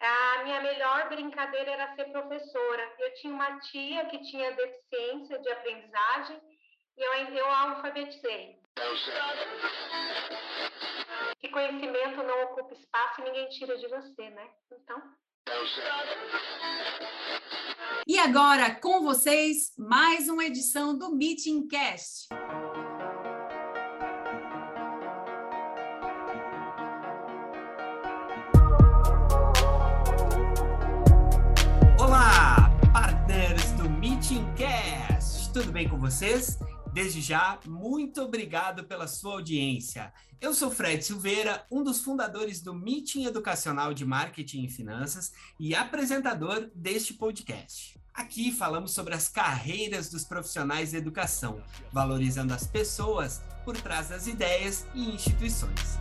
A minha melhor brincadeira era ser professora. Eu tinha uma tia que tinha deficiência de aprendizagem e eu, eu alfabetizei. Que conhecimento não ocupa espaço e ninguém tira de você, né? Então. E agora, com vocês, mais uma edição do Meeting Cast. Tudo bem com vocês? Desde já, muito obrigado pela sua audiência. Eu sou Fred Silveira, um dos fundadores do Meeting Educacional de Marketing e Finanças e apresentador deste podcast. Aqui falamos sobre as carreiras dos profissionais da educação, valorizando as pessoas por trás das ideias e instituições.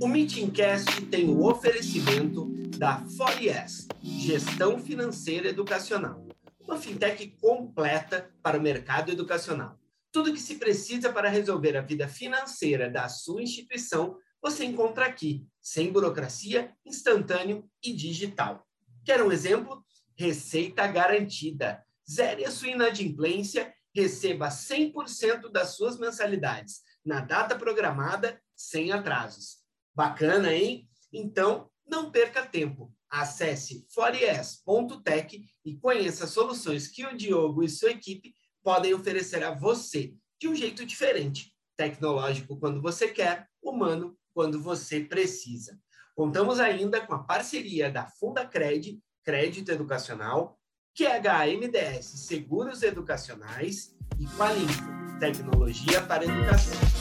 O Meetingcast tem o oferecimento da 4S, Gestão Financeira Educacional, uma fintech completa para o mercado educacional. Tudo que se precisa para resolver a vida financeira da sua instituição, você encontra aqui, sem burocracia, instantâneo e digital. Quer um exemplo? Receita garantida. Zere a sua inadimplência, receba 100% das suas mensalidades na data programada, sem atrasos. Bacana, hein? Então, não perca tempo. Acesse fores.tech e conheça as soluções que o Diogo e sua equipe podem oferecer a você de um jeito diferente. Tecnológico quando você quer, humano quando você precisa. Contamos ainda com a parceria da Fundacred, Crédito Educacional, QHMDS Seguros Educacionais e Qualinfo, Tecnologia para Educação.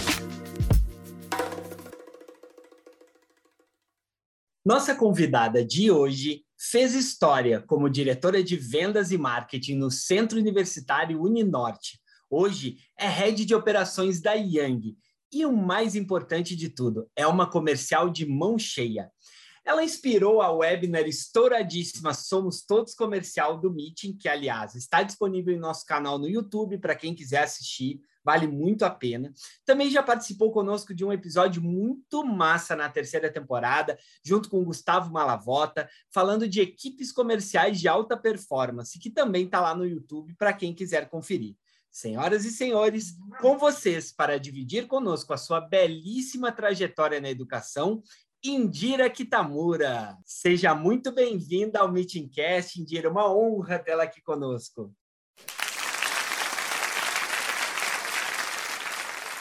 Nossa convidada de hoje fez história como diretora de vendas e marketing no Centro Universitário Uninorte. Hoje é head de operações da Yang. E o mais importante de tudo, é uma comercial de mão cheia. Ela inspirou a webinar estouradíssima Somos Todos Comercial do Meeting, que, aliás, está disponível em nosso canal no YouTube para quem quiser assistir vale muito a pena. Também já participou conosco de um episódio muito massa na terceira temporada, junto com o Gustavo Malavota, falando de equipes comerciais de alta performance, que também está lá no YouTube para quem quiser conferir. Senhoras e senhores, com vocês para dividir conosco a sua belíssima trajetória na educação, Indira Kitamura. Seja muito bem-vinda ao Meeting Cast, Indira, uma honra tê-la aqui conosco.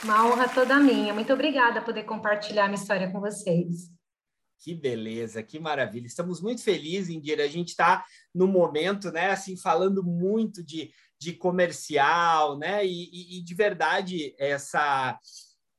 Uma honra toda minha. Muito obrigada por poder compartilhar minha história com vocês. Que beleza, que maravilha. Estamos muito felizes, Indira. A gente está no momento, né, assim, falando muito de, de comercial, né, e, e, e de verdade, essa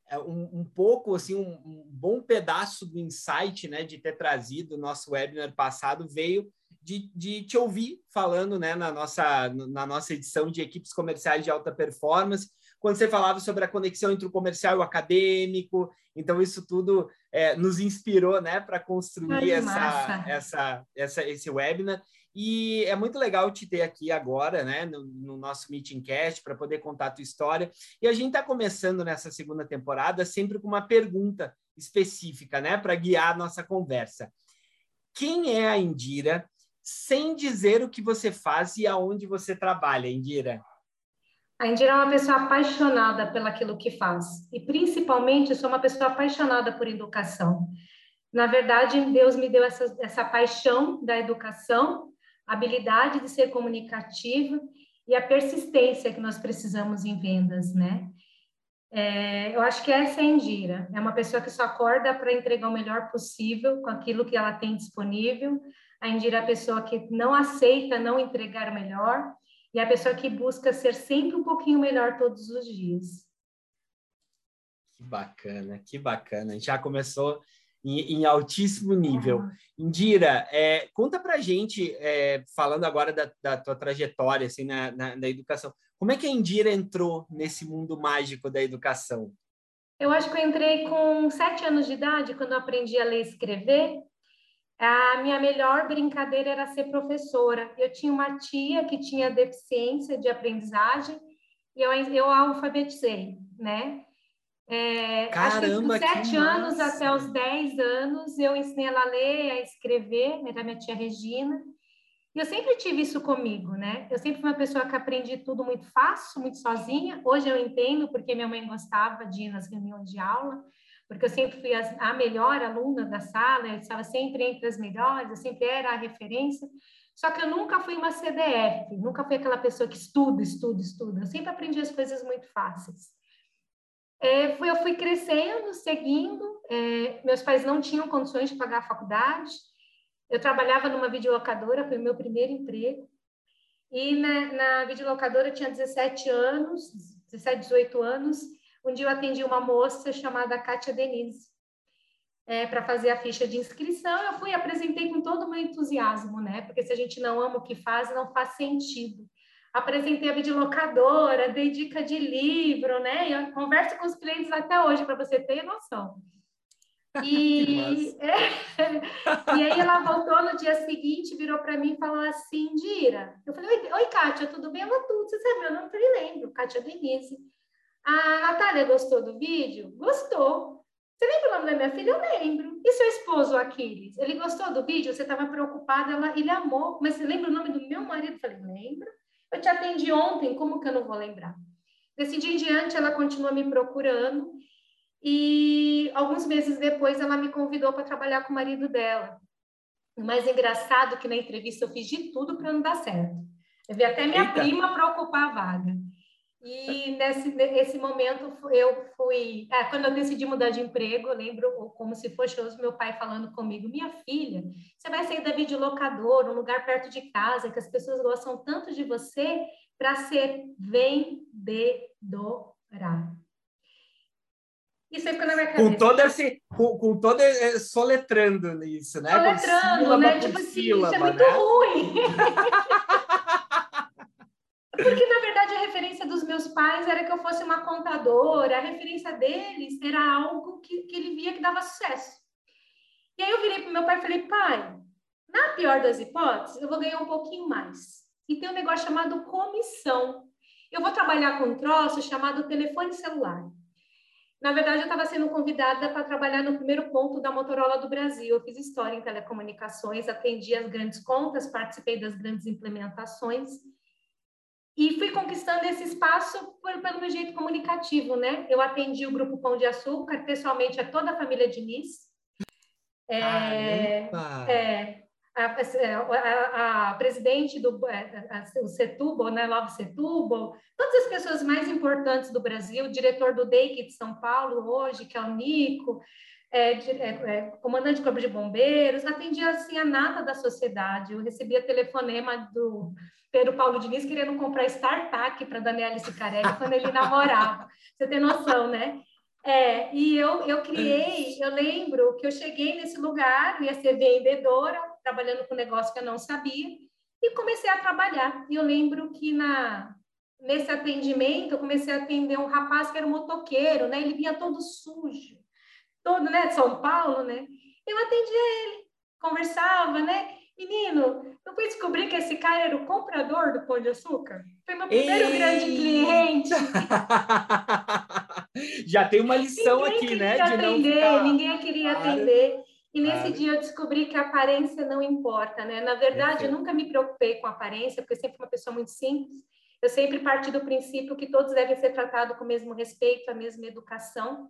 é, um, um pouco, assim, um, um, bom pedaço do insight, né, de ter trazido o nosso webinar passado veio de, de te ouvir falando, né, na nossa, na nossa edição de equipes comerciais de alta performance, quando você falava sobre a conexão entre o comercial e o acadêmico. Então, isso tudo é, nos inspirou né, para construir Ai, essa, essa, essa, esse webinar. E é muito legal te ter aqui agora, né, no, no nosso Meeting Cast, para poder contar a tua história. E a gente está começando nessa segunda temporada sempre com uma pergunta específica, né, para guiar a nossa conversa. Quem é a Indira, sem dizer o que você faz e aonde você trabalha, Indira? A Indira é uma pessoa apaixonada pelaquilo que faz. E, principalmente, sou uma pessoa apaixonada por educação. Na verdade, Deus me deu essa, essa paixão da educação, habilidade de ser comunicativa e a persistência que nós precisamos em vendas, né? É, eu acho que essa é a Indira. É uma pessoa que só acorda para entregar o melhor possível com aquilo que ela tem disponível. A Indira é a pessoa que não aceita não entregar o melhor e a pessoa que busca ser sempre um pouquinho melhor todos os dias. Que bacana, que bacana. Já começou em, em altíssimo nível. Ah. Indira, é, conta pra gente, é, falando agora da, da, tua trajetória assim, na, na, na educação, como é que a Indira entrou nesse mundo mágico da educação? Eu acho que eu entrei com sete anos de idade, quando eu aprendi a ler e escrever, a minha melhor brincadeira era ser professora. Eu tinha uma tia que tinha deficiência de aprendizagem eu, eu alfabetizei, né? É, Caramba, acho que dos sete anos até os dez anos, eu ensinei ela a ler, a escrever, era minha tia Regina. E eu sempre tive isso comigo, né? Eu sempre fui uma pessoa que aprendi tudo muito fácil, muito sozinha. Hoje eu entendo porque minha mãe gostava de ir nas reuniões de aula, porque eu sempre fui a, a melhor aluna da sala, eu estava sempre entre as melhores, eu sempre era a referência. Só que eu nunca fui uma CDF, nunca fui aquela pessoa que estuda, estuda, estuda. Eu sempre aprendi as coisas muito fáceis. É, eu fui crescendo, seguindo. É, meus pais não tinham condições de pagar a faculdade. Eu trabalhava numa videolocadora, foi o meu primeiro emprego. E na, na videolocadora eu tinha 17 anos, 17, 18 anos. Um dia eu atendi uma moça chamada Kátia Denise é, para fazer a ficha de inscrição. Eu fui apresentei com todo o meu entusiasmo, né? Porque se a gente não ama o que faz, não faz sentido. Apresentei a videolocadora, dei dica de livro, né? Eu converso com os clientes até hoje para você ter noção. E, e aí ela voltou no dia seguinte, virou para mim e falou assim, Dira. Eu falei, oi, Kátia, tudo bem? Ela tudo. Você sabe meu nome? Eu falei, lembro, Kátia Denise. A Natália gostou do vídeo? Gostou. Você lembra o nome da minha filha? Eu lembro. E seu esposo, Aquiles? Ele gostou do vídeo? Você estava preocupada? Ela, ele amou. Mas você lembra o nome do meu marido? Eu falei, lembro. Eu te atendi ontem, como que eu não vou lembrar? Desse dia em diante, ela continua me procurando. E alguns meses depois, ela me convidou para trabalhar com o marido dela. O mais engraçado é que na entrevista eu fiz de tudo para não dar certo. Eu vi até minha Eita. prima para ocupar a vaga. E nesse, nesse momento eu fui. É, quando eu decidi mudar de emprego, eu lembro como se fosse hoje meu pai falando comigo: Minha filha, você vai sair da videolocadora, um lugar perto de casa, que as pessoas gostam tanto de você, para ser vendedora. Isso aí ficou na minha cabeça. Com todo esse. Com, com todo esse, soletrando isso, né? Soletrando, né? Tipo assim, isso é muito né? ruim. Porque, na verdade, a referência dos meus pais era que eu fosse uma contadora, a referência deles era algo que, que ele via que dava sucesso. E aí eu virei para meu pai e falei, pai, na pior das hipóteses, eu vou ganhar um pouquinho mais. E tem um negócio chamado comissão. Eu vou trabalhar com um troço chamado telefone celular. Na verdade, eu estava sendo convidada para trabalhar no primeiro ponto da Motorola do Brasil. Eu fiz história em telecomunicações, atendi as grandes contas, participei das grandes implementações. E fui conquistando esse espaço por, pelo meu jeito comunicativo, né? Eu atendi o Grupo Pão de Açúcar, pessoalmente, a toda a família Diniz. É, é, a, a, a, presidente do é, a, o Setúbal, né, Love Setúbal, todas as pessoas mais importantes do Brasil, o diretor do DEIC de São Paulo hoje, que é o Nico, é, é, é, comandante de corpo de bombeiros, atendia assim a nata da sociedade. Eu recebia telefonema do Pedro Paulo Diniz querendo comprar startup para Daniela Sicarelli quando ele namorava. Você tem noção, né? É, e eu, eu criei, eu lembro que eu cheguei nesse lugar, ia ser vendedora, trabalhando com negócio que eu não sabia, e comecei a trabalhar. E eu lembro que na, nesse atendimento, eu comecei a atender um rapaz que era um motoqueiro, né? Ele vinha todo sujo, todo, né, de São Paulo, né? Eu atendia ele, conversava, né? Menino, eu fui descobrir que esse cara era o comprador do Pão de Açúcar. Foi meu primeiro grande cliente. Já tem uma lição ninguém aqui, né? De atender, ficar... Ninguém queria claro. atender. E nesse claro. dia eu descobri que a aparência não importa, né? Na verdade, eu nunca me preocupei com a aparência, porque eu sempre fui uma pessoa muito simples. Eu sempre parti do princípio que todos devem ser tratados com o mesmo respeito, a mesma educação.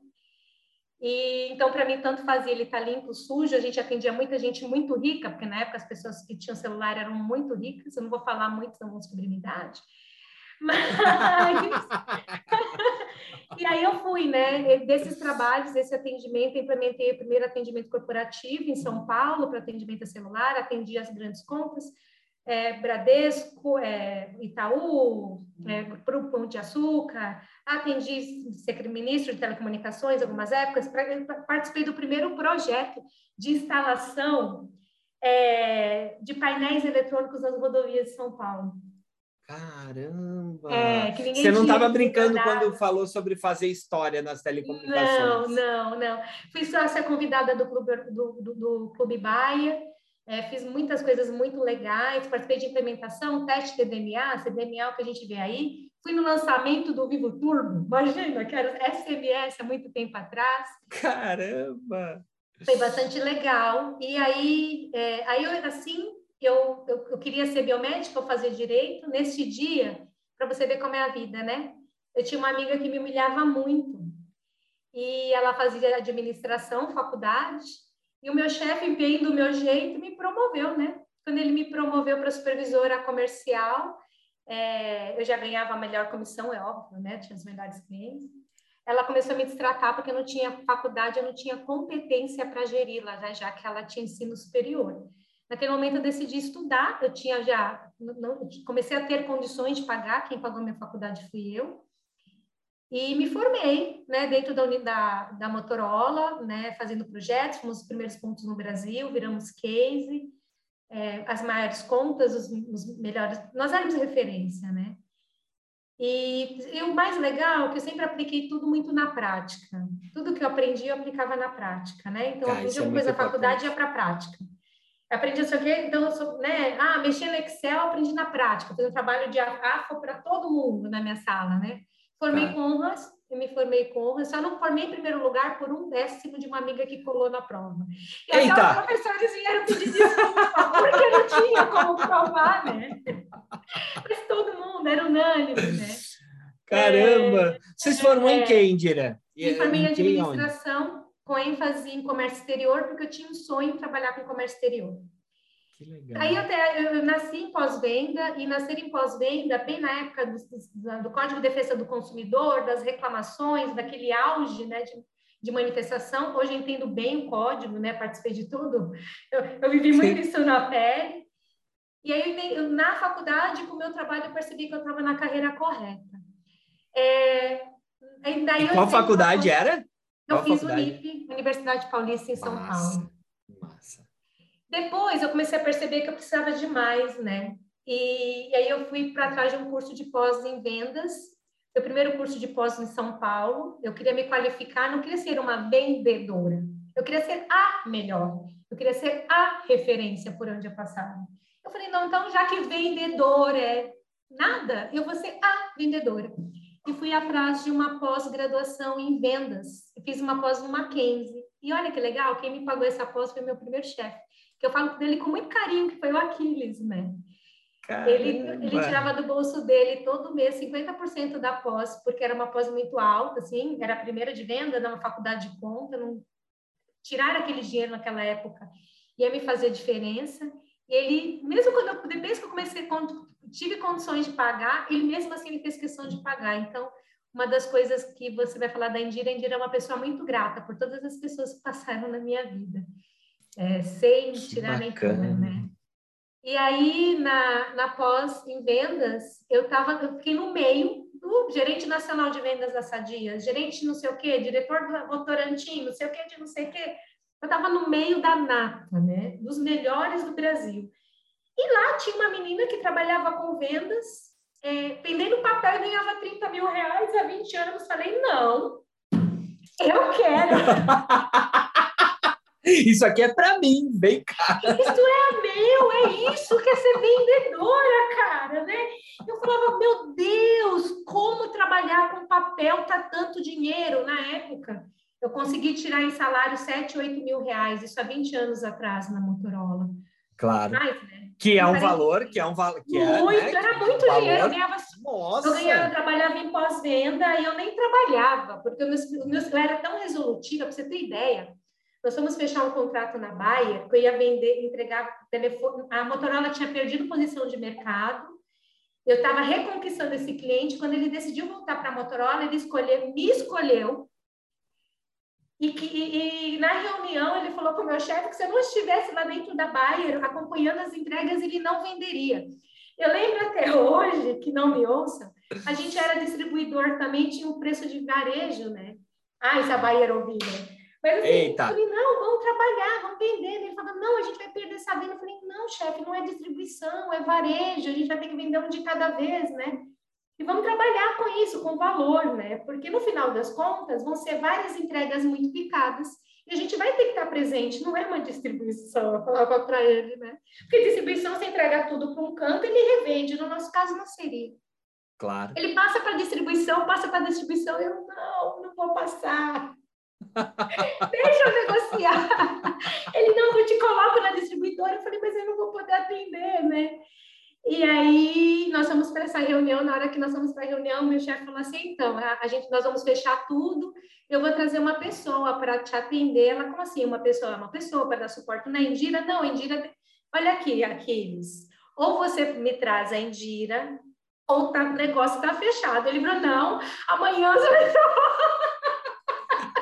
E então, para mim, tanto fazia ele estar tá limpo, sujo. A gente atendia muita gente muito rica, porque na época as pessoas que tinham celular eram muito ricas. Eu não vou falar muito, senão vão descobrir minha idade. Mas... e aí eu fui, né? Desses trabalhos, desse atendimento, implementei o primeiro atendimento corporativo em São Paulo para atendimento a celular, atendi as grandes contas é, Bradesco, é, Itaú, é, Grupo Pão de Açúcar, atendi ser ministro de telecomunicações algumas épocas, pra, participei do primeiro projeto de instalação é, de painéis eletrônicos nas rodovias de São Paulo. Caramba! É, Você não estava brincando quando falou sobre fazer história nas telecomunicações? Não, não, não. Fui sócia convidada do Clube, do, do, do Clube Baia, é, fiz muitas coisas muito legais, participei de implementação, teste de DMA, CDMA, o que a gente vê aí, fui no lançamento do Vivo Turbo, imagina, que era SMS há muito tempo atrás. Caramba! Foi bastante legal. E aí, é, aí eu, assim, eu, eu, eu, queria ser biomédica ou fazer direito. Nesse dia, para você ver como é a vida, né? Eu tinha uma amiga que me humilhava muito. E ela fazia administração, faculdade. E o meu chefe, bem do meu jeito, me promoveu, né? Quando ele me promoveu para supervisora comercial, é, eu já ganhava a melhor comissão, é óbvio, né? Tinha os melhores clientes. Ela começou a me destratar porque eu não tinha faculdade, eu não tinha competência para geri-la, né? já que ela tinha ensino superior. Naquele momento eu decidi estudar, eu tinha já, não, comecei a ter condições de pagar, quem pagou minha faculdade fui eu, e me formei, né, dentro da, da, da Motorola, né, fazendo projetos, fomos os primeiros pontos no Brasil, viramos case, é, as maiores contas, os, os, melhores, nós éramos referência, né? E, e, o mais legal é que eu sempre apliquei tudo muito na prática. Tudo que eu aprendi, eu aplicava na prática, né? Então, eu aprendi é alguma coisa na faculdade e ia para a prática. Eu aprendi isso aqui, então, eu sou, né? Ah, mexer no Excel, aprendi na prática. Fiz um trabalho de AFO para todo mundo na minha sala, né? Formei tá. com honras, eu me formei com honras, só não formei em primeiro lugar por um décimo de uma amiga que colou na prova. E Eita. até os professores vieram pedir desculpa, porque não tinha como provar, né? Mas todo mundo, era unânime, né? Caramba! É, Vocês formou é, em quem, Indira? Me formei em administração, com ênfase em comércio exterior, porque eu tinha um sonho de trabalhar com comércio exterior. Aí eu, te, eu, nasci em pós-venda e nascer em pós-venda bem na época do, do, Código de Defesa do Consumidor, das reclamações, daquele auge né, de, de manifestação. Hoje eu entendo bem o código, né, participei de tudo. Eu, eu vivi muito Sim. isso na pele. E aí, eu, na faculdade, com o meu trabalho, eu percebi que eu estava na carreira correta. É, daí qual faculdade era? Eu qual fiz o UNIP, Universidade Paulista, em São Paulo. Depois eu comecei a perceber que eu precisava de mais, né? E, e aí eu fui para trás de um curso de pós em vendas. Meu primeiro curso de pós em São Paulo. Eu queria me qualificar, não queria ser uma vendedora. Eu queria ser a melhor. Eu queria ser a referência por onde eu passava. Eu falei, não, então já que vendedor é nada, eu vou ser a vendedora. E fui atrás de uma pós-graduação em vendas. Eu fiz uma pós no Mackenzie. E olha que legal, quem me pagou essa pós foi meu primeiro chefe que eu falo dele com muito carinho, que foi o Aquiles, né? Ele, ele tirava do bolso dele todo mês 50% da pós, porque era uma pós muito alta, assim, era a primeira de venda numa faculdade de conta, não tirar aquele dinheiro naquela época ia me fazer diferença. E ele, mesmo quando eu, depois que eu comecei, quando tive condições de pagar, ele mesmo assim me fez questão de pagar. Então, uma das coisas que você vai falar da Indira, a Indira é uma pessoa muito grata por todas as pessoas que passaram na minha vida é, sem tirar nem pôr, né? E aí, na, na pós em vendas, eu, tava, eu fiquei no meio do gerente nacional de vendas da Sadia, gerente não sei o quê, diretor do Votorantim, não sei o quê, de não sei o quê. Eu estava no meio da nata, né? Dos melhores do Brasil. E lá tinha uma menina que trabalhava com vendas, é, vendendo papel e ganhava 30 mil reais há 20 anos. Falei, não, eu quero. Isso aqui é para mim, vem cá. Isso é meu, é isso que é ser vendedora, cara, né? Eu falava, meu Deus, como trabalhar com papel tá tanto dinheiro na época? Eu consegui tirar em salário 7, 8 mil reais, isso há 20 anos atrás na Motorola. Claro. Mais, né? Que é um valor, que é um valor. Que muito, é, né? era muito um dinheiro. Eu ganhava. Nossa. Eu, ganhava, eu trabalhava em pós-venda e eu nem trabalhava, porque eu, eu era tão resolutiva, para você ter ideia. Nós fomos fechar um contrato na Baia, que eu ia vender, entregar telefone. A Motorola tinha perdido posição de mercado. Eu estava reconquistando esse cliente. Quando ele decidiu voltar para a Motorola, ele escolheu, me escolheu. E, que, e, e, na reunião ele falou para o meu chefe que se eu não estivesse lá dentro da Bayer acompanhando as entregas, ele não venderia. Eu lembro até hoje, que não me ouça, a gente era distribuidor também, tinha um preço de varejo, né? Ah, essa Bayer ouvia. Mas assim, Eita. eu falei, não, vamos trabalhar, vamos vender. Ele falou, não, a gente vai perder essa venda. Eu falei, não, chefe, não é distribuição, é varejo, a gente vai ter que vender um de cada vez, né? E vamos trabalhar com isso, com valor, né? Porque no final das contas vão ser várias entregas muito picadas e a gente vai ter que estar presente, não é uma distribuição, eu falava para ele, né? Porque distribuição, você entrega tudo para um canto, ele revende, no nosso caso não seria. Claro. Ele passa para distribuição, passa para distribuição. Eu, não, não vou passar. Deixa eu negociar. Ele, não, eu te coloco na distribuidora. Eu falei, mas eu não vou poder atender, né? E aí nós fomos para essa reunião, na hora que nós fomos para a reunião, meu chefe falou assim, então, a, gente, nós vamos fechar tudo, eu vou trazer uma pessoa para te atender. Ela, como assim, uma pessoa? Uma pessoa para dar suporte na Indira? Não, Indira, olha aqui, Aquiles, ou você me traz a Indira, ou tá, o negócio está fechado. Ele falou, não, amanhã você vai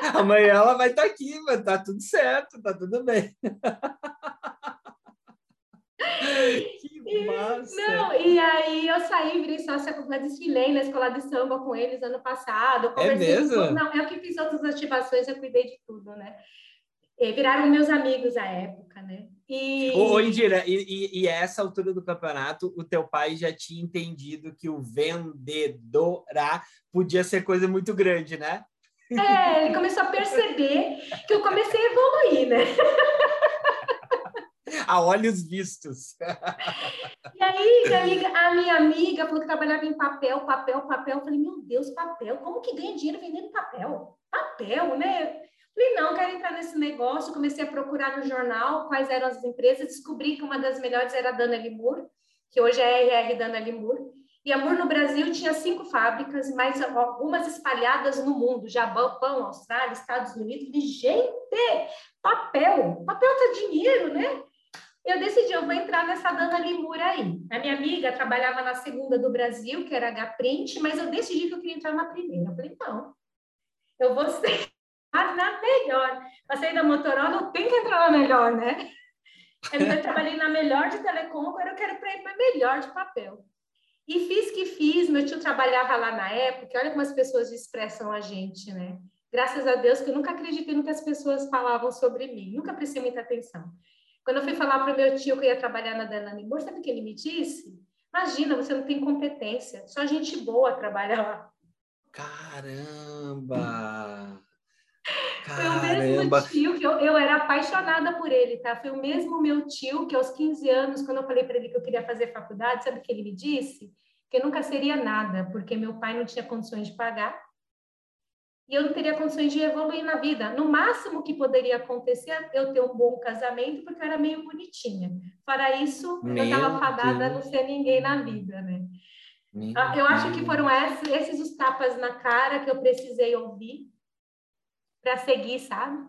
Amanhã ela vai estar tá aqui, mas tá tudo certo, tá tudo bem. que massa! Não, e aí eu saí, virei sócia, desfilei na escola de samba com eles ano passado. É mesmo? Com, não, eu que fiz outras ativações, eu cuidei de tudo, né? E viraram meus amigos à época, né? E... Ô, Indira, e, e, e, essa altura do campeonato, o teu pai já tinha entendido que o vendedora podia ser coisa muito grande, né? É, ele começou a perceber que eu comecei a evoluir, né? a olhos vistos. E aí, minha amiga, a minha amiga falou que trabalhava em papel, papel, papel. Eu falei, meu Deus, papel? Como que ganha dinheiro vendendo papel? Papel, né? Falei, não, quero entrar nesse negócio. Comecei a procurar no jornal quais eram as empresas. Descobri que uma das melhores era a Dana Limur, que hoje é a RR Dana Limur. E Amor no Brasil tinha cinco fábricas, mais algumas espalhadas no mundo, Japão, Austrália, Estados Unidos. Falei, gente, papel, papel tá dinheiro, né? eu decidi, eu vou entrar nessa Dana Limura aí. A minha amiga trabalhava na segunda do Brasil, que era H-Print, mas eu decidi que eu queria entrar na primeira. Eu falei, não, eu vou ser na melhor. Passei da Motorola, eu tenho que entrar na melhor, né? Eu trabalhei na melhor de telecom, agora eu quero ir para a melhor de papel. E fiz que fiz, meu tio trabalhava lá na época, olha como as pessoas expressam a gente, né? Graças a Deus que eu nunca acreditei no que as pessoas falavam sobre mim, nunca prestei muita atenção. Quando eu fui falar para o meu tio que eu ia trabalhar na Danone Moore, sabe o que ele me disse? Imagina, você não tem competência, só gente boa trabalha lá. Caramba! Foi o mesmo tio que eu, eu era apaixonada por ele, tá? Foi o mesmo meu tio que aos 15 anos, quando eu falei para ele que eu queria fazer faculdade, sabe o que ele me disse? Que eu nunca seria nada, porque meu pai não tinha condições de pagar e eu não teria condições de evoluir na vida. No máximo que poderia acontecer é eu ter um bom casamento, porque eu era meio bonitinha. Para isso, Meu eu estava fadada a não ser ninguém na vida, né? Meu ah, eu acho que foram esses, esses os tapas na cara que eu precisei ouvir para seguir, sabe?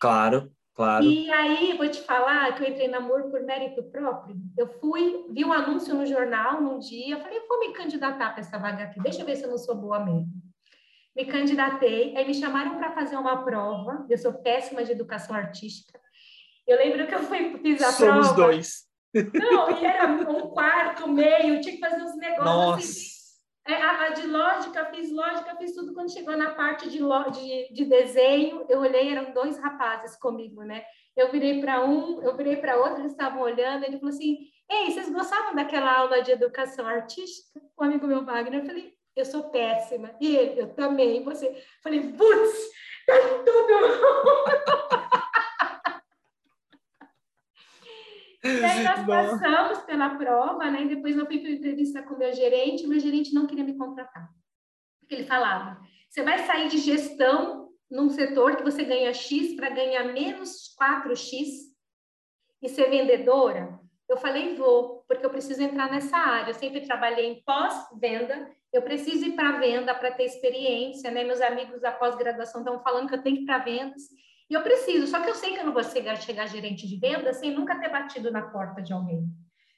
Claro, claro. E aí, vou te falar que eu entrei na Amor por mérito próprio. Eu fui, vi um anúncio no jornal num dia, falei, vou me candidatar para essa vaga aqui, deixa eu ver se eu não sou boa mesmo me candidatei, aí me chamaram para fazer uma prova, eu sou péssima de educação artística. Eu lembro que eu fui, fiz a Somos prova. Somos dois. Não, e era um quarto, meio, tinha que fazer uns negócios Nossa. assim. É, a, a, de lógica, fiz lógica, fiz tudo. Quando chegou na parte de, de, de desenho, eu olhei, eram dois rapazes comigo, né? Eu virei para um, eu virei para outro, eles estavam olhando, ele falou assim: Ei, vocês gostavam daquela aula de educação artística? Um amigo meu, Wagner, eu falei: eu sou péssima. E ele, eu também. Você, falei, putz, tá tudo. e aí nós passamos pela prova, né? E depois eu fui para entrevista com meu gerente. Meu gerente não queria me contratar. Porque ele falava: você vai sair de gestão num setor que você ganha X para ganhar menos 4X e ser vendedora? Eu falei, vou, porque eu preciso entrar nessa área. Eu sempre trabalhei em pós-venda eu preciso ir para venda para ter experiência, né? Meus amigos da pós-graduação estão falando que eu tenho que ir para vendas. E eu preciso, só que eu sei que eu não vou chegar, chegar gerente de vendas sem nunca ter batido na porta de alguém.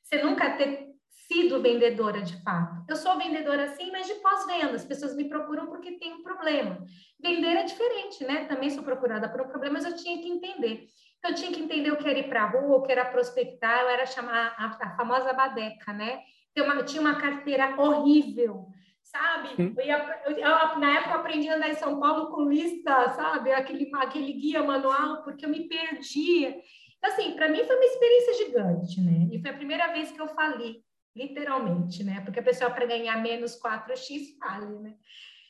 Sem nunca ter sido vendedora de fato. Eu sou vendedora sim, mas de pós-venda. As pessoas me procuram porque tem um problema. Vender é diferente, né? Também sou procurada por um problema, mas eu tinha que entender. Então, eu tinha que entender o que era ir para a rua, o que era prospectar, eu era chamar a, a famosa badeca, né? Eu tinha uma carteira horrível sabe? Eu, ia, eu, eu, na época eu aprendi a andar em São Paulo com lista, sabe? Aquele, aquele guia manual, porque eu me perdia. Então, assim, para mim foi uma experiência gigante, né? E foi a primeira vez que eu falei, literalmente, né? Porque a pessoa para ganhar menos 4x fale, né?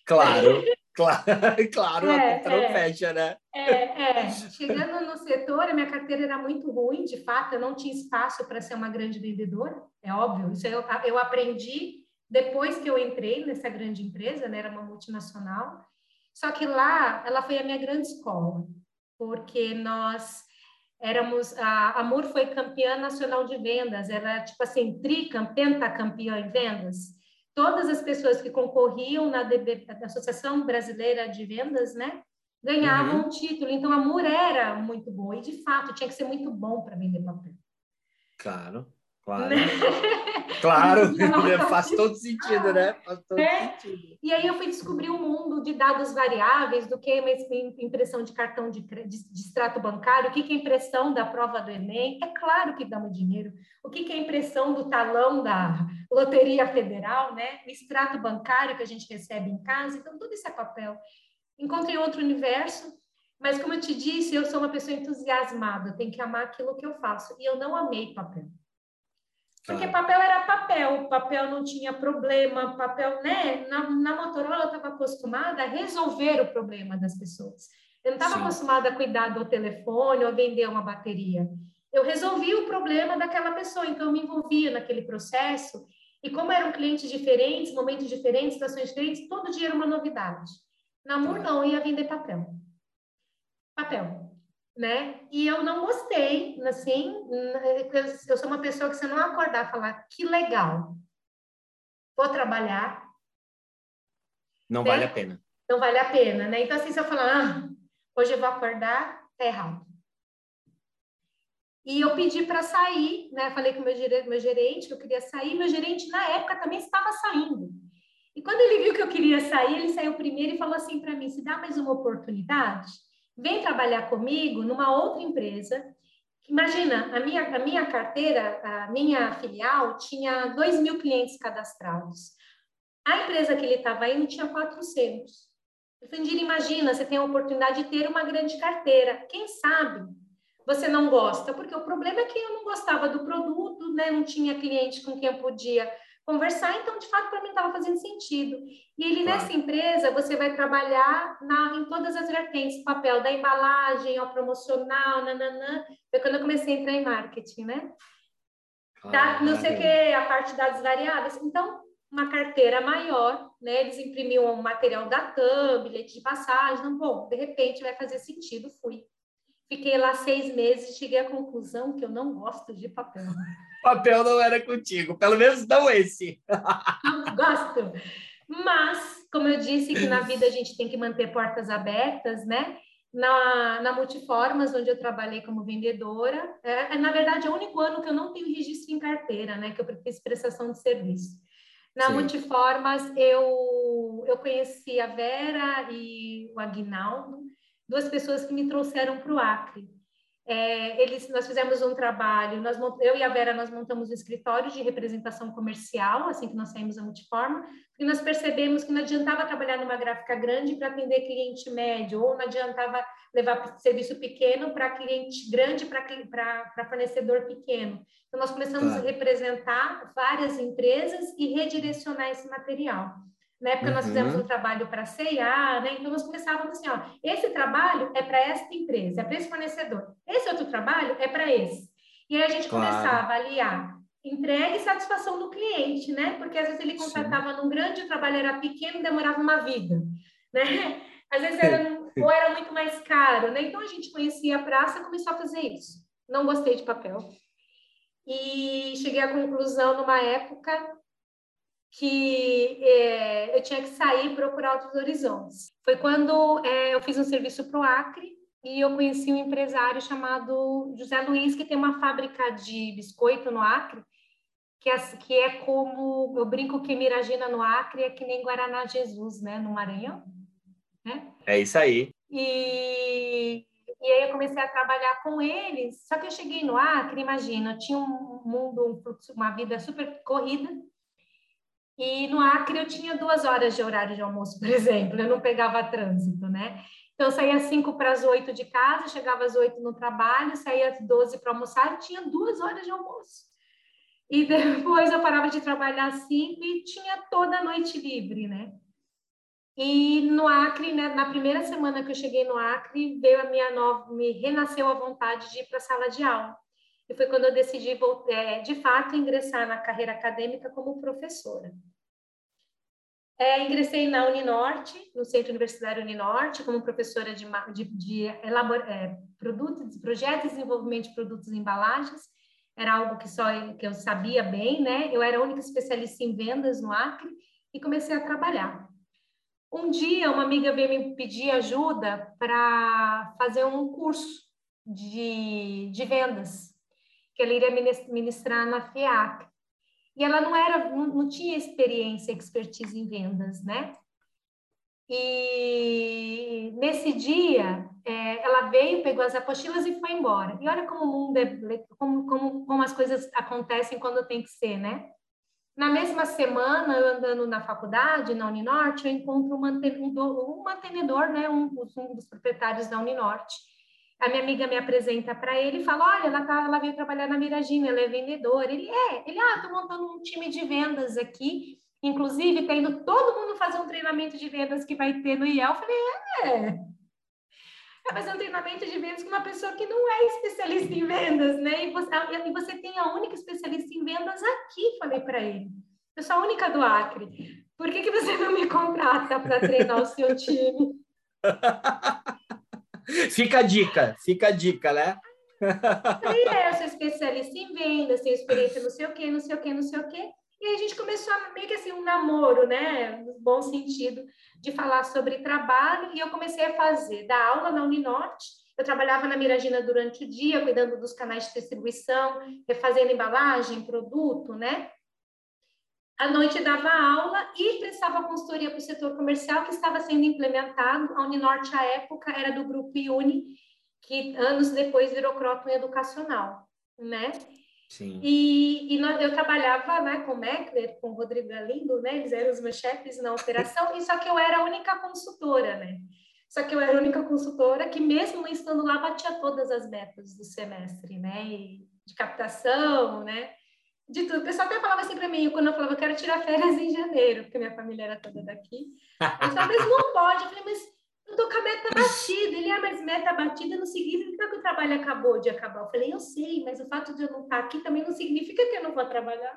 Claro, claro, claro, é, a conta é, fecha, né? É, é. Chegando no setor, a minha carteira era muito ruim, de fato, eu não tinha espaço para ser uma grande vendedora, é óbvio. Isso eu, eu aprendi depois que eu entrei nessa grande empresa, né, era uma multinacional. Só que lá ela foi a minha grande escola, porque nós éramos a Amor foi campeã nacional de vendas, era tipo assim, tricampeã, pentacampeã em vendas. Todas as pessoas que concorriam na, DB, na Associação Brasileira de Vendas, né, ganhavam uhum. um título. Então a Amor era muito boa e de fato tinha que ser muito bom para vender papel. Claro. Claro. claro, faz todo sentido, né? Faz todo é. sentido. E aí eu fui descobrir o um mundo de dados variáveis, do que é uma impressão de cartão de, de, de extrato bancário, o que é impressão da prova do Enem. É claro que dá muito dinheiro. O que é impressão do talão da Loteria Federal, né? O extrato bancário que a gente recebe em casa. Então, tudo isso é papel. Encontrei outro universo, mas como eu te disse, eu sou uma pessoa entusiasmada, tenho que amar aquilo que eu faço. E eu não amei papel. Porque papel era papel, papel não tinha problema, papel, né? Na, na Motorola eu estava acostumada a resolver o problema das pessoas. Eu não estava acostumada a cuidar do telefone ou vender uma bateria. Eu resolvi o problema daquela pessoa, então eu me envolvia naquele processo. E como eram clientes diferentes, momentos diferentes, situações diferentes, todo dia era uma novidade. Namor não, ia vender papel. Papel né? E eu não gostei, assim, eu sou uma pessoa que você não acordar e falar, que legal, vou trabalhar. Não né? vale a pena. Não vale a pena, né? Então, assim, se eu falar, ah, hoje eu vou acordar, tá errado. E eu pedi para sair, né? Falei com o meu gerente, meu gerente que eu queria sair. Meu gerente, na época, também estava saindo. E quando ele viu que eu queria sair, ele saiu primeiro e falou assim para mim: se dá mais uma oportunidade? Vem trabalhar comigo numa outra empresa. Imagina, a minha, a minha carteira, a minha filial, tinha 2 mil clientes cadastrados. A empresa que ele estava indo tinha 400. Eu falei, imagina, você tem a oportunidade de ter uma grande carteira. Quem sabe você não gosta? Porque o problema é que eu não gostava do produto, né? não tinha cliente com quem eu podia conversar, então, de fato, para mim estava fazendo sentido. E ele, claro. nessa empresa, você vai trabalhar na, em todas as vertentes, papel da embalagem, ao promocional, nananã. Foi quando eu comecei a entrar em marketing, né? Ah, não sei o que, a parte de dados variáveis. Então, uma carteira maior, né? Eles imprimiam um material da TAM, bilhete de passagem. Não, bom, de repente vai fazer sentido, fui. Fiquei lá seis meses e cheguei à conclusão que eu não gosto de papel papel não era contigo, pelo menos não esse. Gosto. Mas, como eu disse, que na vida a gente tem que manter portas abertas, né? Na, na Multiformas, onde eu trabalhei como vendedora, é, é, na verdade, é o único ano que eu não tenho registro em carteira, né? Que eu fiz prestação de serviço. Na Sim. Multiformas, eu, eu conheci a Vera e o Aguinaldo, duas pessoas que me trouxeram para o Acre. É, eles, nós fizemos um trabalho, nós, eu e a Vera, nós montamos um escritório de representação comercial, assim que nós saímos da Multiforma, e nós percebemos que não adiantava trabalhar numa gráfica grande para atender cliente médio, ou não adiantava levar serviço pequeno para cliente grande, para fornecedor pequeno. Então, nós começamos a representar várias empresas e redirecionar esse material. Na época, uhum. nós fizemos um trabalho para a CIA, né? Então, nós começávamos assim, ó, esse trabalho é para esta empresa, é para esse fornecedor. Esse outro trabalho é para esse. E aí, a gente claro. começava a avaliar entrega e satisfação do cliente, né? Porque, às vezes, ele contratava Sim. num grande, o trabalho era pequeno, demorava uma vida, né? Às vezes, era, ou era muito mais caro, né? Então, a gente conhecia a praça e começou a fazer isso. Não gostei de papel. E cheguei à conclusão, numa época, que é, eu tinha que sair e procurar outros horizontes. Foi quando é, eu fiz um serviço para o Acre e eu conheci um empresário chamado José Luiz, que tem uma fábrica de biscoito no Acre, que é, que é como, eu brinco que Miragina no Acre é que nem Guaraná Jesus, né, no Maranhão. Né? É isso aí. E, e aí eu comecei a trabalhar com eles, só que eu cheguei no Acre, imagina, eu tinha um mundo, uma vida super corrida, e no Acre eu tinha duas horas de horário de almoço, por exemplo, eu não pegava trânsito, né? Então, eu saía às 5 para as 8 de casa, chegava às 8 no trabalho, saía às 12 para almoçar, tinha duas horas de almoço. E depois eu parava de trabalhar às 5 e tinha toda a noite livre, né? E no Acre, né, na primeira semana que eu cheguei no Acre, veio a minha nova, me renasceu a vontade de ir para a sala de aula. E foi quando eu decidi, é, de fato, ingressar na carreira acadêmica como professora. É, ingressei na Uninorte, no Centro Universitário Uninorte, como professora de, de, de elabor, é, produtos, projetos de desenvolvimento de produtos e embalagens. Era algo que só que eu sabia bem, né? Eu era a única especialista em vendas no Acre e comecei a trabalhar. Um dia, uma amiga veio me pedir ajuda para fazer um curso de, de vendas, que ela iria ministrar na FIAC. E ela não era, não, não tinha experiência, expertise em vendas, né? E nesse dia, é, ela veio, pegou as apostilas e foi embora. E olha como o mundo é, como, como, como as coisas acontecem quando tem que ser, né? Na mesma semana, eu andando na faculdade, na Uninorte, eu encontro um mantenedor, um mantenedor né, um, um dos proprietários da Uninorte. A minha amiga me apresenta para ele e fala: Olha, ela, tá, ela veio trabalhar na Miragina, ela é vendedora. Ele é, ele, ah, estou montando um time de vendas aqui, inclusive tendo todo mundo fazer um treinamento de vendas que vai ter no IEL. Eu falei: É, vai fazer um treinamento de vendas com uma pessoa que não é especialista em vendas, né? E você, e você tem a única especialista em vendas aqui, falei para ele. Eu sou a única do Acre. Por que, que você não me contrata para treinar o seu time? fica a dica, fica a dica, né? Falei, é, eu sou especialista em vendas, tenho experiência não sei o quê, não sei o quê, não sei o quê. E aí a gente começou a, meio que assim um namoro, né, no bom sentido, de falar sobre trabalho. E eu comecei a fazer, dar aula na Uninorte. Eu trabalhava na Miragina durante o dia, cuidando dos canais de distribuição, refazendo embalagem, produto, né? À noite dava aula e prestava consultoria para o setor comercial que estava sendo implementado. A Uninorte, à época, era do grupo Iuni, que anos depois virou Croton Educacional, né? Sim. E, e nós, eu trabalhava né, com o Meckler, com o Rodrigo Galindo, né? Eles eram os meus chefes na operação, e só que eu era a única consultora, né? Só que eu era a única consultora que, mesmo estando lá, batia todas as metas do semestre, né? E de captação, né? De tudo. O pessoal até falava assim para mim, quando eu falava, eu quero tirar férias em janeiro, porque minha família era toda daqui. Eu falei, mas não pode. Eu falei, mas eu tô com a meta batida. Ele, é, mas meta batida não significa que o trabalho acabou de acabar. Eu falei, eu sei, mas o fato de eu não estar aqui também não significa que eu não vou trabalhar.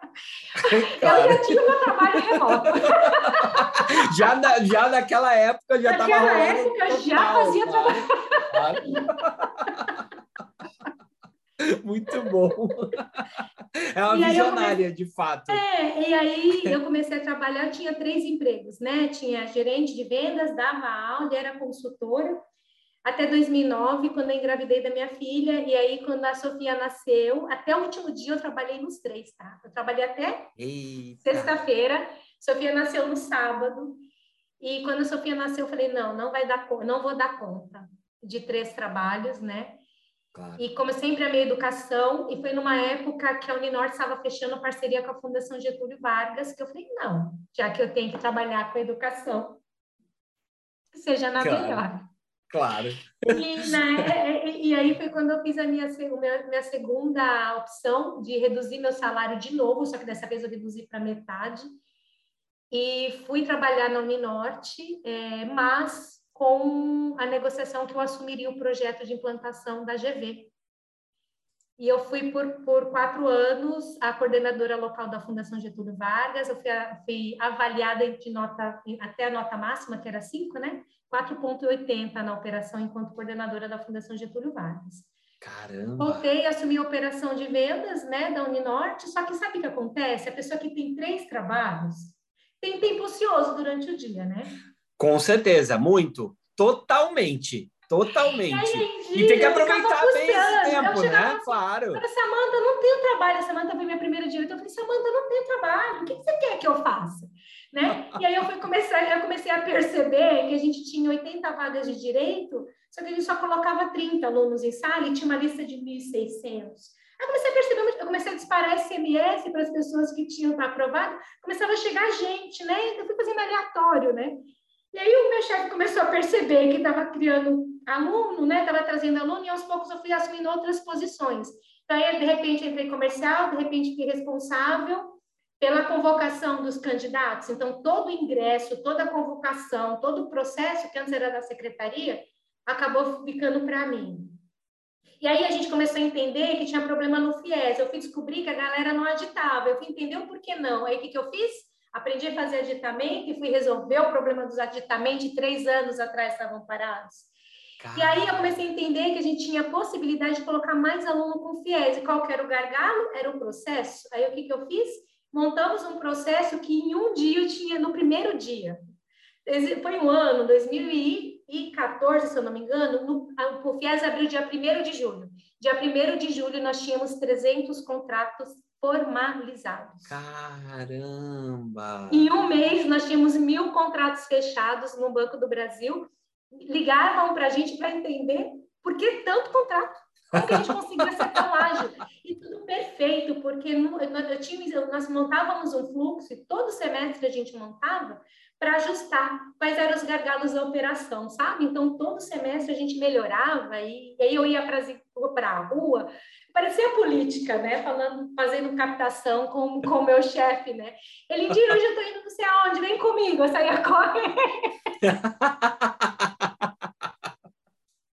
Claro. Eu já tinha meu trabalho remoto. já, na, já naquela época já estava Naquela época eu já fazia trabalho. Muito bom. É uma e visionária, comecei... de fato. É, e aí eu comecei a trabalhar, tinha três empregos, né? Tinha gerente de vendas, dava aula, era consultora, até 2009, quando eu engravidei da minha filha, e aí quando a Sofia nasceu, até o último dia eu trabalhei nos três, tá? Eu trabalhei até sexta-feira, Sofia nasceu no sábado, e quando a Sofia nasceu, eu falei, não, não vai dar não vou dar conta de três trabalhos, né? Claro. E como eu sempre amei educação, e foi numa época que a Uninorte estava fechando parceria com a Fundação Getúlio Vargas, que eu falei, não, já que eu tenho que trabalhar com educação, seja na claro. melhor. Claro. E, né, e, aí foi quando eu fiz a minha, minha, minha segunda opção de reduzir meu salário de novo, só que dessa vez eu reduzi para metade. E fui trabalhar na Uninorte, é, mas com a negociação que eu assumiria o projeto de implantação da GV. E eu fui por, por quatro anos a coordenadora local da Fundação Getúlio Vargas, eu fui, fui avaliada de nota, até a nota máxima, que era 5, né? 4,80 na operação enquanto coordenadora da Fundação Getúlio Vargas. Caramba! Voltei a assumir a operação de vendas né, da Uninorte, só que sabe o que acontece? A pessoa que tem três trabalhos tem tempo ocioso durante o dia, né? Com certeza, muito. Totalmente. Totalmente. E, e tem que aproveitar bem esse tempo, né? Assim, claro. Eu falei, Samanta, não tenho trabalho. A Samanta foi minha primeira diretora. Eu falei, Samanta, não tenho trabalho. O que você quer que eu faça? Né? E aí eu fui começar, eu comecei a perceber que a gente tinha 80 vagas de direito, só que a gente só colocava 30 alunos em sala e tinha uma lista de 1.600. Aí comecei a perceber, eu comecei a disparar SMS para as pessoas que tinham aprovado, começava a chegar gente, né? Eu fui fazendo aleatório, né? E aí o meu chefe começou a perceber que estava criando aluno, né? Estava trazendo aluno e aos poucos eu fui assumindo outras posições. Então aí de repente entrei comercial, de repente fiquei responsável pela convocação dos candidatos. Então todo o ingresso, toda a convocação, todo o processo que antes era da secretaria acabou ficando para mim. E aí a gente começou a entender que tinha problema no FIES. Eu fui descobrir que a galera não agitava. Eu fui entender o porquê não. Aí o que, que eu fiz? Aprendi a fazer aditamento e fui resolver o problema dos aditamentos três anos atrás estavam parados. Caramba. E aí eu comecei a entender que a gente tinha a possibilidade de colocar mais aluno com FIES. E qual era o gargalo? Era o processo. Aí o que, que eu fiz? Montamos um processo que em um dia eu tinha, no primeiro dia, foi um ano, 2014, se eu não me engano, no, o FIES abriu dia 1 de julho. Dia 1 de julho nós tínhamos 300 contratos formalizados. Caramba! Em um mês, nós tínhamos mil contratos fechados no Banco do Brasil. Ligavam para a gente para entender por que tanto contrato. Como que a gente conseguiu ser tão ágil? E tudo perfeito, porque no, nós montávamos um fluxo e todo semestre a gente montava para ajustar quais eram os gargalos da operação, sabe? Então, todo semestre a gente melhorava e, e aí eu ia para a rua, parecia política, né? Falando, fazendo captação com o meu chefe, né? Ele, Dira, hoje eu estou indo não sei aonde, vem comigo, eu saía correndo.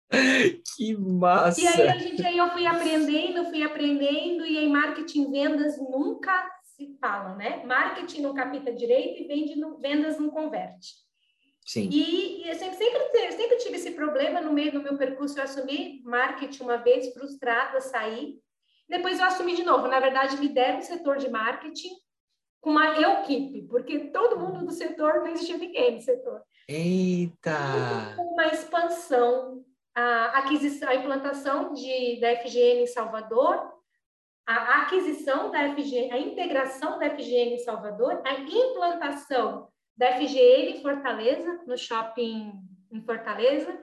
que massa! E aí, a gente, aí eu fui aprendendo, fui aprendendo, e em marketing vendas nunca se fala, né? Marketing não capta direito e vende no, vendas não converte. Sim. E, e eu sempre, sempre, sempre tive esse problema no meio do meu percurso. Eu assumi marketing uma vez, frustrada, saí. Depois eu assumi de novo. Na verdade, me deram o setor de marketing com uma equipe, porque todo mundo do setor não existia ninguém no setor. Eita! Uma expansão, a aquisição, a implantação de, da FGN em Salvador, a aquisição da FGN, a integração da FGN em Salvador, a implantação da FGN em Fortaleza, no shopping em Fortaleza,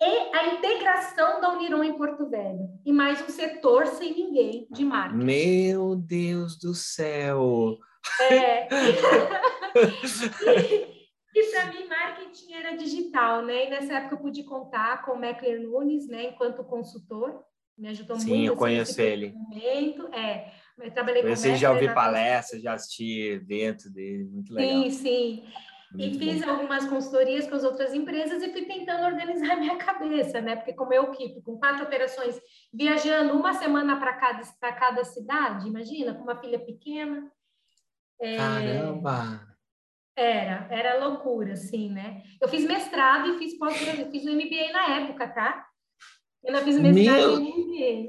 e a integração da Uniron em Porto Velho. E mais um setor sem ninguém de marketing. Meu Deus do céu! É. e, e para mim, marketing era digital, né? E nessa época eu pude contar com o Meckler Nunes, né, enquanto consultor me ajudou Sim, muito. Sim, eu conheço ele. Momento. É, eu trabalhei Conheci, com já ouvi palestras, já assisti evento dele, muito legal. Sim, sim. Muito e fiz bom. algumas consultorias com as outras empresas e fui tentando organizar a minha cabeça, né? Porque como eu equipe, com quatro operações, viajando uma semana para cada, cada cidade, imagina, com uma filha pequena. É... Caramba! Era, era loucura, assim, né? Eu fiz mestrado e fiz pós-graduação, fiz o MBA na época, tá? Eu não fiz Meu...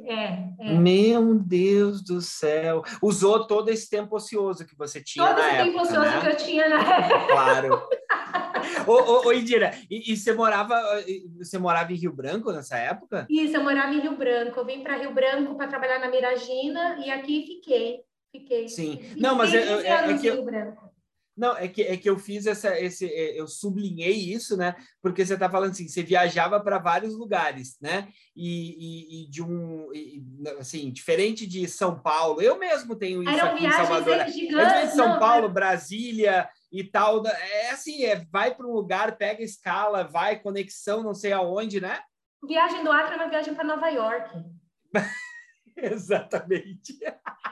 É, é. Meu Deus do céu. Usou todo esse tempo ocioso que você tinha todo na época, Todo esse tempo ocioso né? que eu tinha na época. Claro. ô, ô, ô, Indira, e, e, você, morava, você morava em Rio Branco nessa época? Isso, eu morava em Rio Branco. Eu vim para Rio Branco para trabalhar na Miragina e aqui fiquei. Fiquei. Sim. Não, mas é, é, é que eu, Rio Branco. Não, é que, é que eu fiz essa, esse, é, eu sublinhei isso, né? Porque você está falando assim, você viajava para vários lugares, né? E, e, e de um, e, assim, diferente de São Paulo, eu mesmo tenho isso Eram aqui em Salvador. Né? Gigantes, de São não, Paulo, Brasília e tal, é assim, é, vai para um lugar, pega escala, vai conexão, não sei aonde, né? Viagem do Acre é uma viagem para Nova York. Exatamente.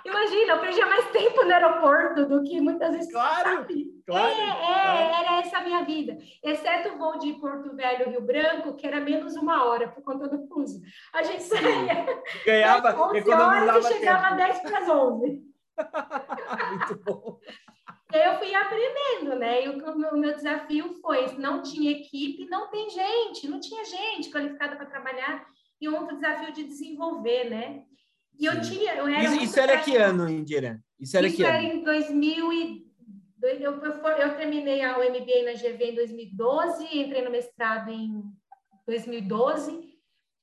Imagina, eu perdia mais tempo no aeroporto do que muitas vezes. Claro, sabe? claro, é, é. Era essa a minha vida. Exceto o voo de Porto Velho Rio Branco, que era menos uma hora por conta do fuso. A gente saía. Ganhava, 11 horas e chegava tempo. 10 para as 11. Muito bom. Eu fui aprendendo, né? E o meu, meu desafio foi: não tinha equipe, não tem gente, não tinha gente qualificada para trabalhar. E outro desafio de desenvolver, né? E eu tinha. Eu era isso, isso era que ano, Indira? Isso era isso que era ano? em 2000 e... eu, eu, eu terminei a MBA na GV em 2012, entrei no mestrado em 2012.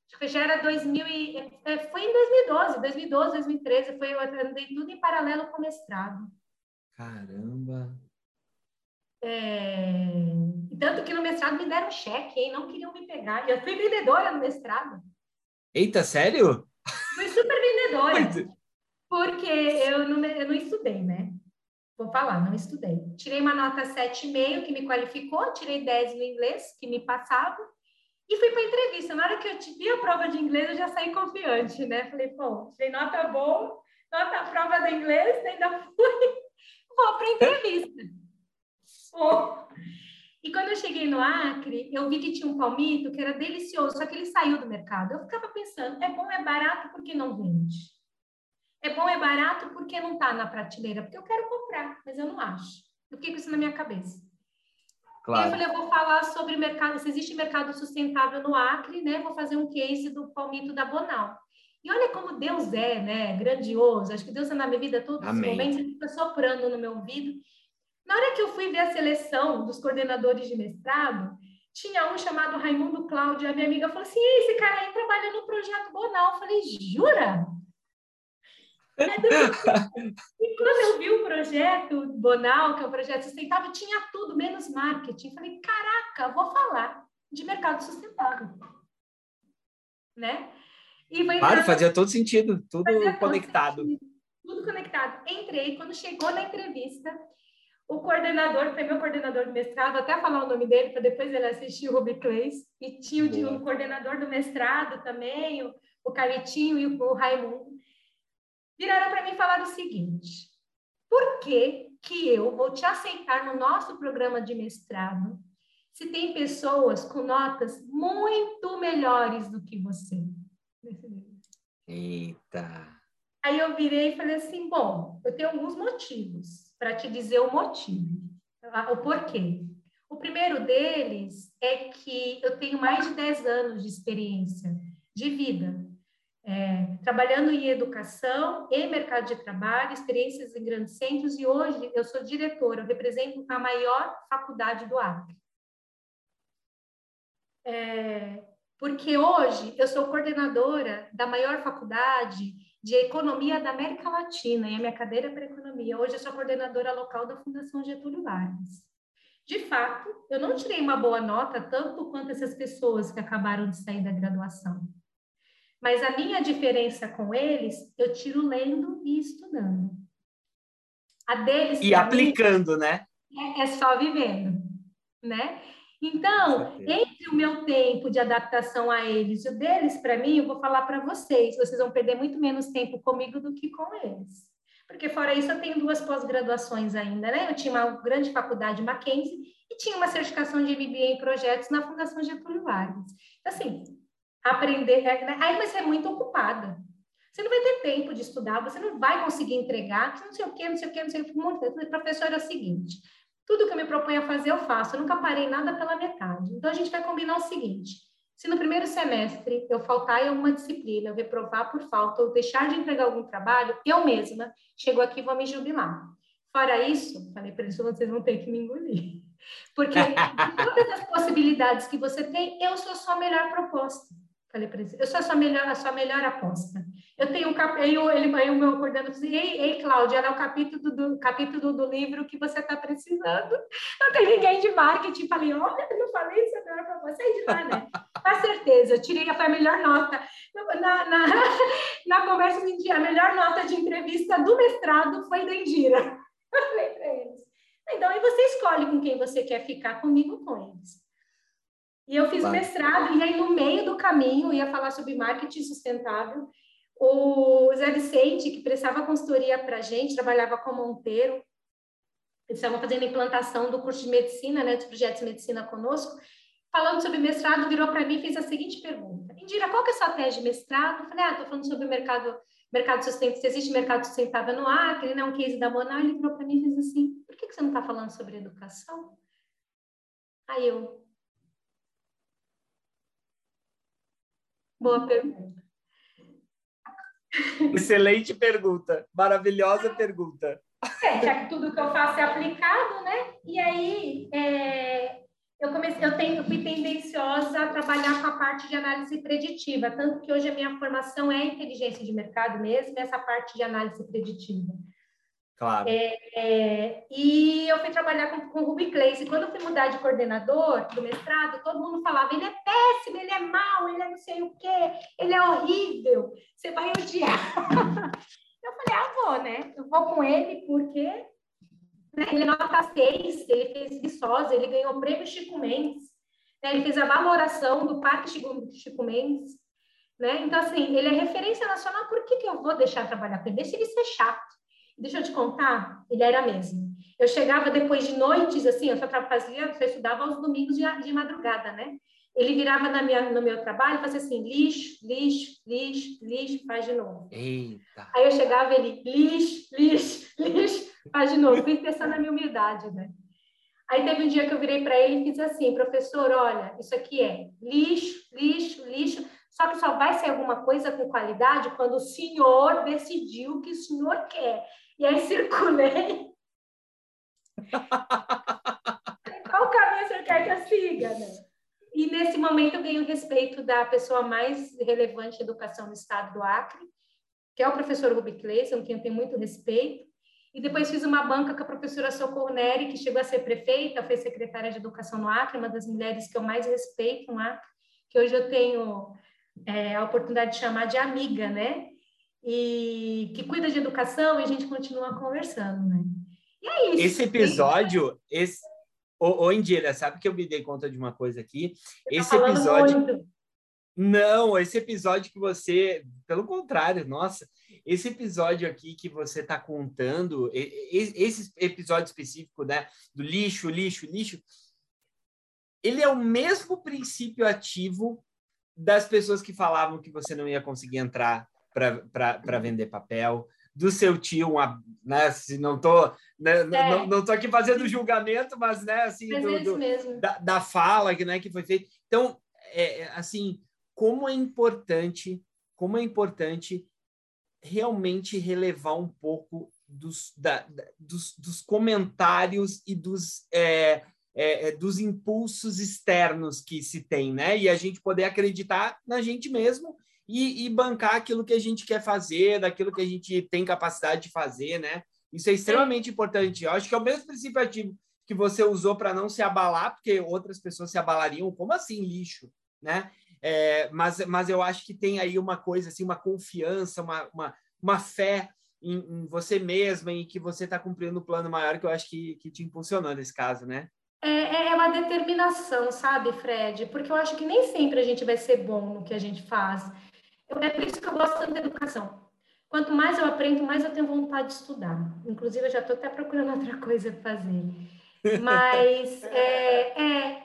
Acho que já era 2000 e, é, foi em 2012, 2012, 2013, foi, eu andei tudo em paralelo com o mestrado. Caramba! É, tanto que no mestrado me deram cheque, hein? não queriam me pegar. Eu fui vendedora no mestrado. Eita, sério? Fui super vendedora. Porque eu não, eu não estudei, né? Vou falar, não estudei. Tirei uma nota 7,5 que me qualificou, tirei 10 no inglês, que me passava, e fui para a entrevista. Na hora que eu vi a prova de inglês, eu já saí confiante, né? Falei, pô, tirei nota boa, nota prova de inglês, ainda fui, vou para a entrevista. Pô. E quando eu cheguei no Acre, eu vi que tinha um palmito que era delicioso, só que ele saiu do mercado. Eu ficava pensando, é bom, é barato, por que não vende? É bom, é barato, porque não está na prateleira? Porque eu quero comprar, mas eu não acho. Eu fiquei com isso na minha cabeça. Claro. Eu falei, eu vou falar sobre mercado, se existe mercado sustentável no Acre, né? Vou fazer um case do palmito da Bonal. E olha como Deus é, né? Grandioso. Acho que Deus está na minha vida todos os momentos, ele fica soprando no meu ouvido. Na hora que eu fui ver a seleção dos coordenadores de mestrado, tinha um chamado Raimundo Cláudio, a minha amiga falou assim, esse cara aí trabalha no projeto Bonal. Eu falei, jura? e quando eu vi o projeto Bonal, que é o projeto sustentável, tinha tudo, menos marketing. Falei, caraca, vou falar de mercado sustentável. Né? E foi claro, fazia todo sentido, tudo conectado. Sentido, tudo conectado. Entrei, quando chegou na entrevista, o coordenador, foi meu coordenador do mestrado, até falar o nome dele, para depois ele assistir o Ruby Clays, e tinha o, o coordenador do mestrado também, o, o Caritinho e o, o Raimundo. Viraram para mim e falaram o seguinte: por que, que eu vou te aceitar no nosso programa de mestrado se tem pessoas com notas muito melhores do que você? Eita! Aí eu virei e falei assim: bom, eu tenho alguns motivos para te dizer o motivo, o porquê. O primeiro deles é que eu tenho mais de 10 anos de experiência de vida é, trabalhando em educação e mercado de trabalho, experiências em grandes centros, e hoje eu sou diretora, eu represento a maior faculdade do Acre. É, porque hoje eu sou coordenadora da maior faculdade de economia da América Latina, e a minha cadeira é para economia. Hoje eu sou coordenadora local da Fundação Getúlio Vargas. De fato, eu não tirei uma boa nota, tanto quanto essas pessoas que acabaram de sair da graduação. Mas a minha diferença com eles, eu tiro lendo e estudando. A deles. E aplicando, né? É, é, só vivendo, né? Então, entre o meu tempo de adaptação a eles e o deles para mim, eu vou falar para vocês, vocês vão perder muito menos tempo comigo do que com eles. Porque fora isso, eu tenho duas pós-graduações ainda, né? Eu tinha uma grande faculdade Mackenzie e tinha uma certificação de MBA em projetos na Fundação Getúlio Vargas. Então, assim, aprender. É, né? Aí você é muito ocupada. Você não vai ter tempo de estudar, você não vai conseguir entregar, não sei o quê, não sei o quê, não sei o quê. Professor, é o seguinte: tudo que eu me proponho a fazer, eu faço. Eu nunca parei nada pela metade. Então, a gente vai combinar o seguinte: se no primeiro semestre eu faltar em alguma disciplina, eu reprovar por falta, ou deixar de entregar algum trabalho, eu mesma chego aqui e vou me jubilar. Fora isso, falei para eles, vocês vão ter que me engolir. Porque de todas as possibilidades que você tem, eu sou a sua melhor proposta. Falei para ele, eu sou a sua melhor, a sua melhor aposta. Eu tenho um capítulo, ele, o meu coordenador disse, ei, ei, Cláudia, era o capítulo do, capítulo do livro que você está precisando. Não tem ninguém de marketing. Falei, olha, eu não falei isso agora para você, de lá, né? Com certeza, eu tirei a melhor nota. Na, na, na conversa, a melhor nota de entrevista do mestrado foi da Indira. Falei para eles. Então, aí você escolhe com quem você quer ficar, comigo com eles. E eu fiz mestrado, e aí no meio do caminho, ia falar sobre marketing sustentável. O Zé Vicente, que prestava consultoria para a gente, trabalhava com Monteiro, eles estavam fazendo implantação do curso de medicina, né, dos projetos de medicina conosco, falando sobre mestrado, virou para mim e fez a seguinte pergunta: Indira, qual que é a sua tese de mestrado? Eu falei, ah, estou falando sobre o mercado, mercado sustentável, se existe mercado sustentável no Acre, né, um case da Monal, ele virou para mim e fez assim, por que, que você não está falando sobre educação? Aí eu, Boa pergunta. Excelente pergunta, maravilhosa pergunta. É, já que tudo que eu faço é aplicado, né? E aí é, eu comecei, eu tenho, fui tendenciosa a trabalhar com a parte de análise preditiva, tanto que hoje a minha formação é inteligência de mercado mesmo, essa parte de análise preditiva. Claro. É, e eu fui trabalhar com, com o Ruby Clays. E quando eu fui mudar de coordenador do mestrado, todo mundo falava: ele é péssimo, ele é mau, ele é não sei o quê, ele é horrível, você vai odiar. eu falei: ah, vou, né? Eu vou com ele porque né, ele é nota 6, ele fez Viçosa, ele ganhou o prêmio Chico Mendes, né, ele fez a valoração do Parque Chico, Chico Mendes. Né? Então, assim, ele é referência nacional, por que, que eu vou deixar trabalhar com ele? Deixa ele ser chato. Deixa eu te contar, ele era mesmo. Eu chegava depois de noites, assim, eu só fazia, só estudava aos domingos de, de madrugada, né? Ele virava na minha, no meu trabalho e fazia assim, lixo, lixo, lixo, lixo, faz de novo. Eita. Aí eu chegava ele, lixo, lixo, lixo, Faz de novo, fui testando a minha humildade, né? Aí teve um dia que eu virei para ele e fiz assim, professor, olha, isso aqui é lixo, lixo, lixo, só que só vai ser alguma coisa com qualidade quando o senhor decidiu o que o senhor quer. E aí circulei. Qual caminho o senhor quer que eu siga, né? E nesse momento eu ganhei o respeito da pessoa mais relevante de educação no estado do Acre, que é o professor Rubi Cleison, quem eu tenho muito respeito. E depois fiz uma banca com a professora Socorro Neri, que chegou a ser prefeita, foi secretária de Educação no Acre, uma das mulheres que eu mais respeito no Acre, que hoje eu tenho é, a oportunidade de chamar de amiga, né? E que cuida de educação e a gente continua conversando, né? E é isso. Esse episódio, esse... Ô, ô, Indira, sabe que eu me dei conta de uma coisa aqui? Você esse tá episódio... Muito. Não, esse episódio que você... Pelo contrário, nossa esse episódio aqui que você está contando, esse episódio específico, né, do lixo, lixo, lixo, ele é o mesmo princípio ativo das pessoas que falavam que você não ia conseguir entrar para vender papel, do seu tio, uma, né, se não tô, né, é. não, não tô aqui fazendo julgamento, mas né, assim, mas do, do, da, da, fala que, né, que foi feita. Então, é, é, assim, como é importante, como é importante realmente relevar um pouco dos, da, dos, dos, comentários e dos, é, é, é, dos impulsos externos que se tem, né? E a gente poder acreditar na gente mesmo e, e, bancar aquilo que a gente quer fazer, daquilo que a gente tem capacidade de fazer, né? Isso é extremamente importante. Eu acho que é o mesmo princípio ativo que você usou para não se abalar, porque outras pessoas se abalariam. Como assim lixo, né? É, mas, mas eu acho que tem aí uma coisa, assim, uma confiança, uma, uma, uma fé em, em você mesma e que você está cumprindo o um plano maior que eu acho que, que te impulsionou nesse caso, né? É, é uma determinação, sabe, Fred? Porque eu acho que nem sempre a gente vai ser bom no que a gente faz. Eu, é por isso que eu gosto tanto da educação. Quanto mais eu aprendo, mais eu tenho vontade de estudar. Inclusive, eu já estou até procurando outra coisa para fazer. Mas é, é,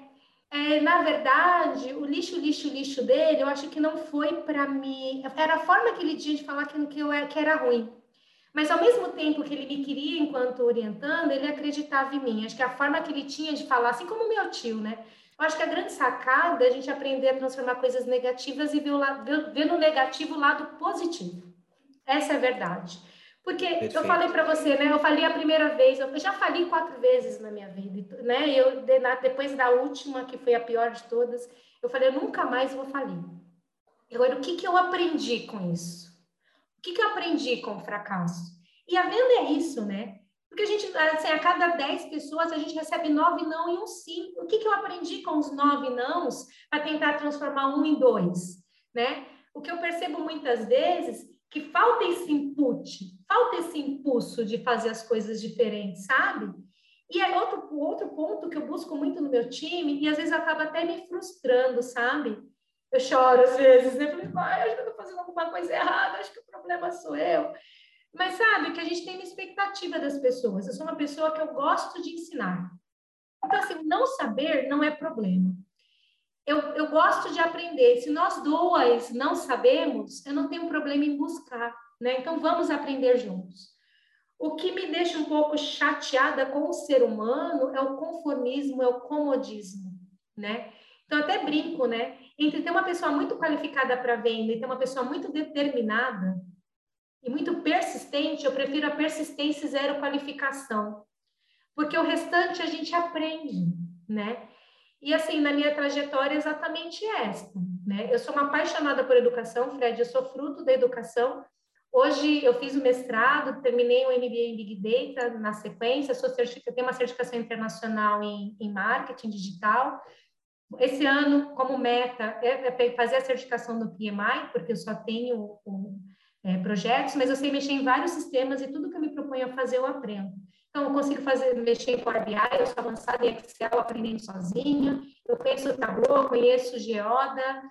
é, na verdade, o lixo, lixo, lixo dele, eu acho que não foi para mim. Era a forma que ele tinha de falar que, que, eu, que era ruim. Mas ao mesmo tempo que ele me queria enquanto orientando, ele acreditava em mim. Acho que a forma que ele tinha de falar, assim como meu tio, né? Eu acho que a grande sacada é a gente aprender a transformar coisas negativas e ver, o, ver, ver no negativo o lado positivo. Essa é a verdade. Porque Perfeito. eu falei para você, né? Eu falei a primeira vez, eu já falei quatro vezes na minha vida, né? Eu depois da última, que foi a pior de todas, eu falei, eu nunca mais vou falir. Agora, o que que eu aprendi com isso? O que que eu aprendi com o fracasso? E a venda é isso, né? Porque a gente, assim, a cada dez pessoas, a gente recebe nove não e um sim. O que que eu aprendi com os nove nãos para tentar transformar um em dois, né? O que eu percebo muitas vezes que falta esse input, falta esse impulso de fazer as coisas diferentes, sabe? E é outro, outro ponto que eu busco muito no meu time, e às vezes acaba até me frustrando, sabe? Eu choro às vezes, né? eu falei, pai, acho que eu estou fazendo alguma coisa errada, acho que o problema sou eu. Mas sabe que a gente tem uma expectativa das pessoas. Eu sou uma pessoa que eu gosto de ensinar. Então, assim, não saber não é problema eu, eu gosto de aprender. Se nós duas não sabemos, eu não tenho problema em buscar, né? Então vamos aprender juntos. O que me deixa um pouco chateada com o ser humano é o conformismo, é o comodismo, né? Então até brinco, né? Entre ter uma pessoa muito qualificada para venda e ter uma pessoa muito determinada e muito persistente, eu prefiro a persistência zero qualificação. Porque o restante a gente aprende, né? E assim, na minha trajetória é exatamente esta, né? Eu sou uma apaixonada por educação, Fred, eu sou fruto da educação. Hoje eu fiz o mestrado, terminei o MBA em Big Data na sequência, sou eu tenho uma certificação internacional em, em marketing digital. Esse ano, como meta, é, é fazer a certificação do PMI, porque eu só tenho um, é, projetos, mas eu sei mexer em vários sistemas e tudo que eu me proponho a fazer eu aprendo. Então, eu consigo fazer, mexer em Power BI, eu sou avançada em Excel, aprendendo sozinha, eu conheço o Tableau, conheço Geoda,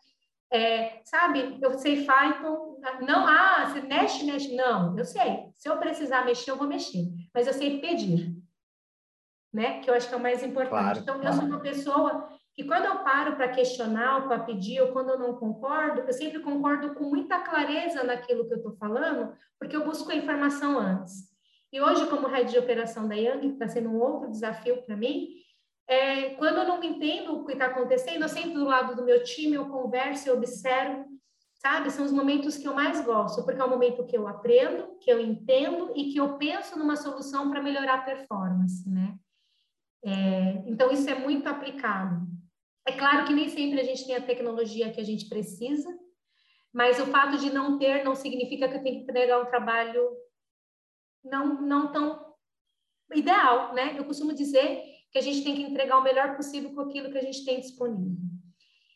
é, sabe, eu sei Python, não, ah, você mexe, mexe, não, eu sei, se eu precisar mexer, eu vou mexer, mas eu sei pedir, né, que eu acho que é o mais importante. Claro, então, eu sou uma pessoa que quando eu paro para questionar ou para pedir, ou quando eu não concordo, eu sempre concordo com muita clareza naquilo que eu estou falando, porque eu busco a informação antes. e hoje, como head de operação da Yang, que está sendo um outro desafio para mim, é, quando eu não entendo o que está acontecendo, eu sento do lado do meu time, eu converso, eu observo, sabe? São os momentos que eu mais gosto, porque é o momento que eu aprendo, que eu entendo e que eu penso numa solução para melhorar a performance, né? É, então, isso é muito aplicado. É claro que nem sempre a gente tem a tecnologia que a gente precisa, mas o fato de não ter não significa que eu tenho que entregar um trabalho não, não tão ideal, né? Eu costumo dizer que a gente tem que entregar o melhor possível com aquilo que a gente tem disponível.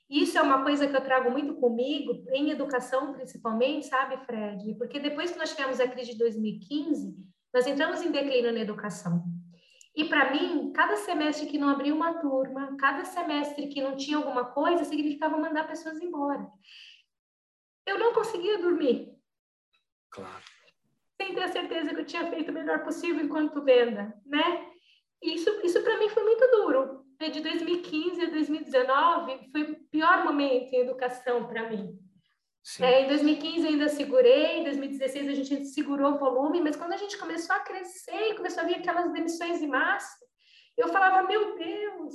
Isso é uma coisa que eu trago muito comigo, em educação principalmente, sabe, Fred? Porque depois que nós tivemos a crise de 2015, nós entramos em declínio na educação. E para mim, cada semestre que não abria uma turma, cada semestre que não tinha alguma coisa, significava mandar pessoas embora. Eu não conseguia dormir. Claro sem ter a certeza que eu tinha feito o melhor possível enquanto venda, né? Isso, isso para mim foi muito duro. De 2015 a 2019 foi o pior momento em educação para mim. É, em 2015 ainda segurei, em 2016 a gente segurou o volume, mas quando a gente começou a crescer e começou a vir aquelas demissões em massa, eu falava, meu Deus!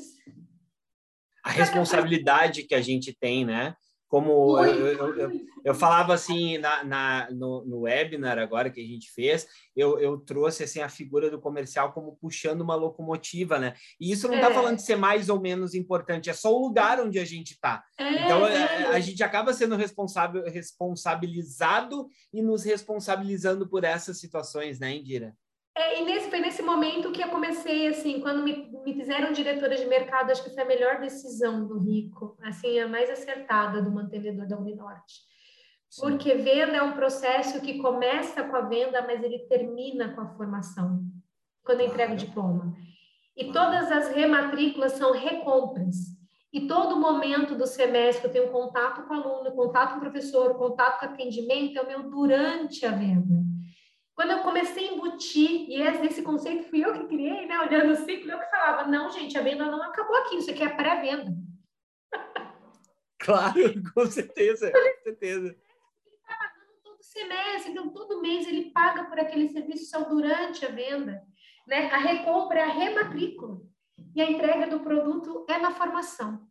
A responsabilidade que a gente tem, né? Como eu, eu, eu, eu, falava assim na, na, no, no webinar agora que a gente fez, eu, eu trouxe assim a figura do comercial como puxando uma locomotiva, né? E isso não está é. falando de ser mais ou menos importante, é só o lugar onde a gente está. É, então a, é. a, gente acaba sendo responsável, responsabilizado e nos responsabilizando por essas situações, né, Indira? É, e nesse, foi nesse momento que eu comecei, assim, quando me, me fizeram diretora de mercado, acho que foi a melhor decisão do Rico, assim, a mais acertada do mantenedor da Uninorte. Sim. Porque venda é um processo que começa com a venda, mas ele termina com a formação, quando claro. entrega o diploma. E claro. todas as rematrículas são recompras. E todo momento do semestre eu tenho contato com o aluno, contato com o professor, contato com o atendimento, é o meu durante a venda. Quando eu comecei a embutir, e esse conceito fui eu que criei, né? Olhando o ciclo, eu que falava, não, gente, a venda não acabou aqui, isso aqui é pré-venda. Claro, com certeza, com certeza. Semestre, então todo mês ele paga por aquele serviço só durante a venda. Né? A recompra é a rematrícula. E a entrega do produto é na formação.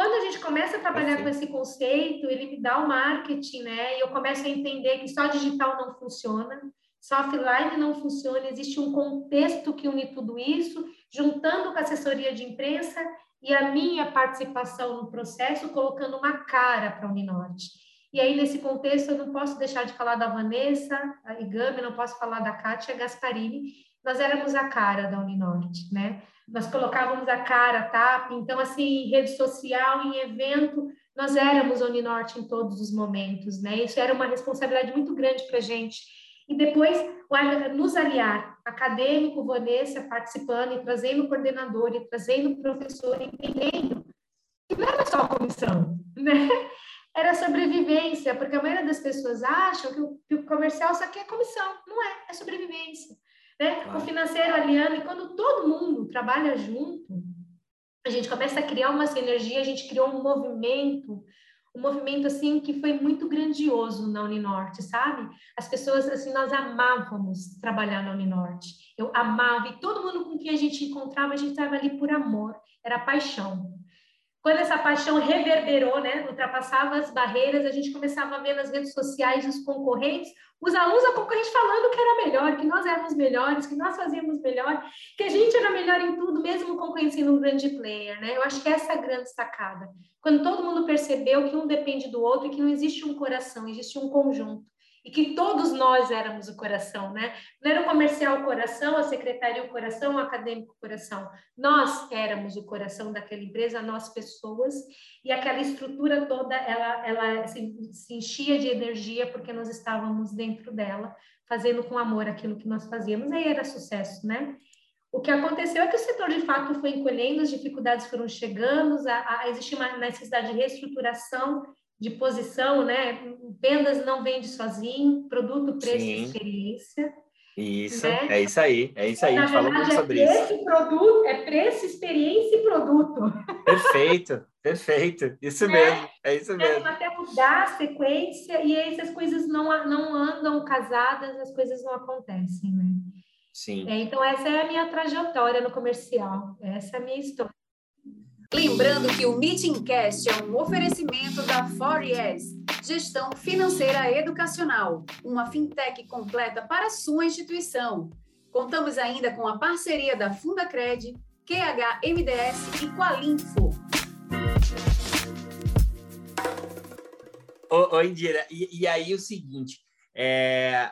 Quando a gente começa a trabalhar assim. com esse conceito, ele me dá o marketing, né? E eu começo a entender que só digital não funciona, só offline não funciona, existe um contexto que une tudo isso, juntando com a assessoria de imprensa e a minha participação no processo, colocando uma cara para a Uninorte. E aí, nesse contexto, eu não posso deixar de falar da Vanessa Igami, não posso falar da Kátia Gasparini, nós éramos a cara da Uninorte, né? nós colocávamos a cara, TAP, então, assim, em rede social, em evento, nós éramos Uninorte em todos os momentos, né? Isso era uma responsabilidade muito grande para a gente. E depois, nos aliar, acadêmico, Vanessa, participando e trazendo coordenador e trazendo professor, entendendo que não era só comissão, né? Era sobrevivência, porque a maioria das pessoas acham que o comercial só quer comissão. Não é, é sobrevivência. Né? Claro. O financeiro aliando, e quando todo mundo trabalha junto, a gente começa a criar uma sinergia, a gente criou um movimento, um movimento assim que foi muito grandioso na Uninorte, sabe? As pessoas assim, nós amávamos trabalhar na Uninorte. Eu amava e todo mundo com quem a gente encontrava, a gente estava ali por amor, era paixão. Quando essa paixão reverberou, né, ultrapassava as barreiras, a gente começava a ver nas redes sociais os concorrentes, os alunos a concorrente falando que era melhor, que nós éramos melhores, que nós fazíamos melhor, que a gente era melhor em tudo, mesmo conhecendo um grande player, né? Eu acho que essa é a grande sacada. Quando todo mundo percebeu que um depende do outro e que não existe um coração, existe um conjunto e que todos nós éramos o coração, né? Não era o comercial o coração, a secretaria o coração, o acadêmico o coração. Nós éramos o coração daquela empresa, nós pessoas, e aquela estrutura toda, ela, ela se, se enchia de energia porque nós estávamos dentro dela, fazendo com amor aquilo que nós fazíamos, aí era sucesso, né? O que aconteceu é que o setor de fato foi encolhendo, as dificuldades foram chegando, a, a, existe uma necessidade de reestruturação de posição, né? Vendas não vende sozinho, produto, preço Sim. experiência. Isso, né? é isso aí, é isso aí, Na a gente falou muito é sobre isso. Produto, é preço, experiência e produto. Perfeito, perfeito, isso né? mesmo, é isso mesmo. É, até mudar a sequência e aí essas coisas não, não andam casadas, as coisas não acontecem, né? Sim. É, então, essa é a minha trajetória no comercial, essa é a minha história. Lembrando que o Meeting Cast é um oferecimento da 4 Gestão Financeira Educacional, uma fintech completa para sua instituição. Contamos ainda com a parceria da Fundacred, QHMDS e Qualinfo. Ô Indira, e, e aí o seguinte, é,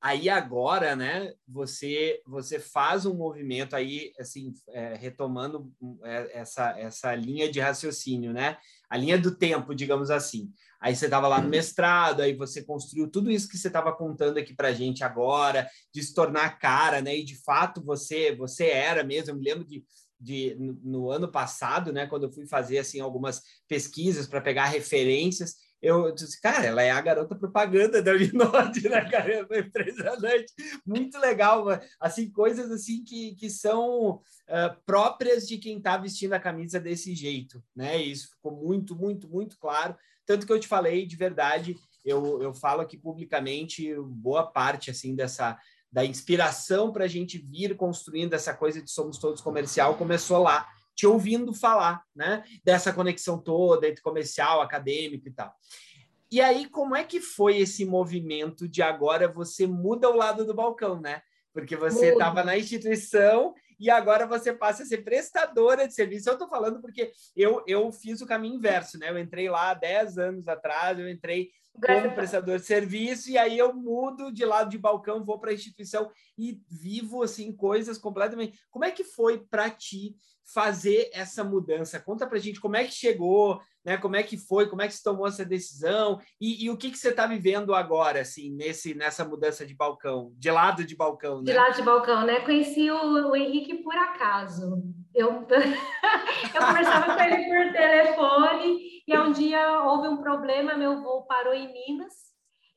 aí agora, né, você você faz um movimento aí, assim, é, retomando é, essa, essa linha de raciocínio, né, a linha do tempo, digamos assim. Aí você estava lá no mestrado, aí você construiu tudo isso que você estava contando aqui para gente agora, de se tornar cara, né, e de fato você você era mesmo, eu me lembro de de, no, no ano passado, né, quando eu fui fazer assim algumas pesquisas para pegar referências, eu disse, cara, ela é a garota propaganda da Uninote, né, cara? É impressionante, muito legal, assim, coisas assim que, que são uh, próprias de quem está vestindo a camisa desse jeito, né? Isso ficou muito, muito, muito claro. Tanto que eu te falei, de verdade, eu, eu falo aqui publicamente, boa parte, assim, dessa da inspiração para a gente vir construindo essa coisa de somos todos comercial começou lá te ouvindo falar, né? Dessa conexão toda entre comercial, acadêmico e tal. E aí, como é que foi esse movimento de agora você muda o lado do balcão, né? Porque você estava na instituição e agora você passa a ser prestadora de serviço. Eu estou falando porque eu, eu fiz o caminho inverso, né? Eu entrei lá 10 anos atrás, eu entrei como prestador de serviço, e aí eu mudo de lado de balcão, vou para a instituição e vivo assim coisas completamente. Como é que foi para ti fazer essa mudança? Conta para a gente como é que chegou, né? Como é que foi, como é que se tomou essa decisão e, e o que que você está vivendo agora, assim, nesse nessa mudança de balcão, de lado de balcão, né? De lado de balcão, né? Conheci o, o Henrique por acaso. Eu, eu conversava com ele por telefone e um dia houve um problema, meu voo parou em Minas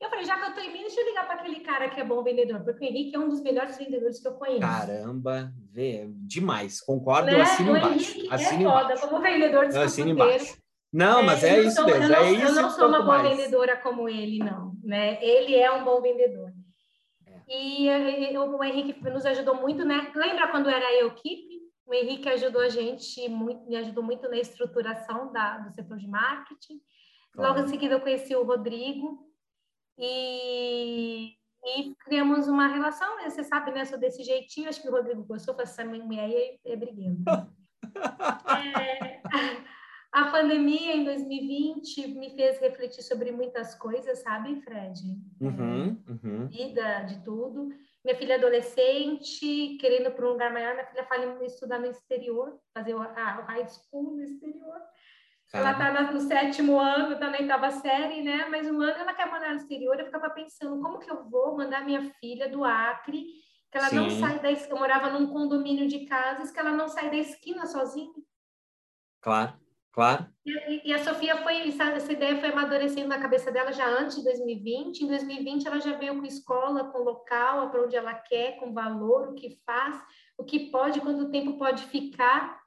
eu falei, já que eu tô em Minas, deixa eu ligar para aquele cara que é bom vendedor, porque o Henrique é um dos melhores vendedores que eu conheço. Caramba, vê, demais. Concordo, né? assino o embaixo. Henrique assino é foda, como vendedor de embaixo. Não, é, mas é isso sou, mesmo, eu não, é isso. Eu não sou uma boa mais. vendedora como ele, não. Né? Ele é um bom vendedor. É. E, e, o Henrique nos ajudou muito, né? Lembra quando era eu equipe? O Henrique ajudou a gente, muito, me ajudou muito na estruturação da, do setor de marketing. Logo em seguida eu conheci o Rodrigo, e, e criamos uma relação, né? você sabe, né? Sou desse jeitinho, acho que o Rodrigo gostou, falou essa mulher aí é, é briguento. é, a pandemia em 2020 me fez refletir sobre muitas coisas, sabe, Fred? Uhum, uhum. Vida, de tudo. Minha filha adolescente, querendo para um lugar maior, minha filha fala estudar no exterior, fazer o high school no exterior. Ela está no sétimo ano, está na oitava série, né? Mas um ano ela quer mandar no exterior. Eu ficava pensando, como que eu vou mandar minha filha do Acre, que ela Sim. não sai da... Eu morava num condomínio de casas, que ela não sai da esquina sozinha. Claro, claro. E, e a Sofia foi... Essa ideia foi amadurecendo na cabeça dela já antes de 2020. Em 2020 ela já veio com escola, com local, para onde ela quer, com valor, o que faz, o que pode, quanto tempo pode ficar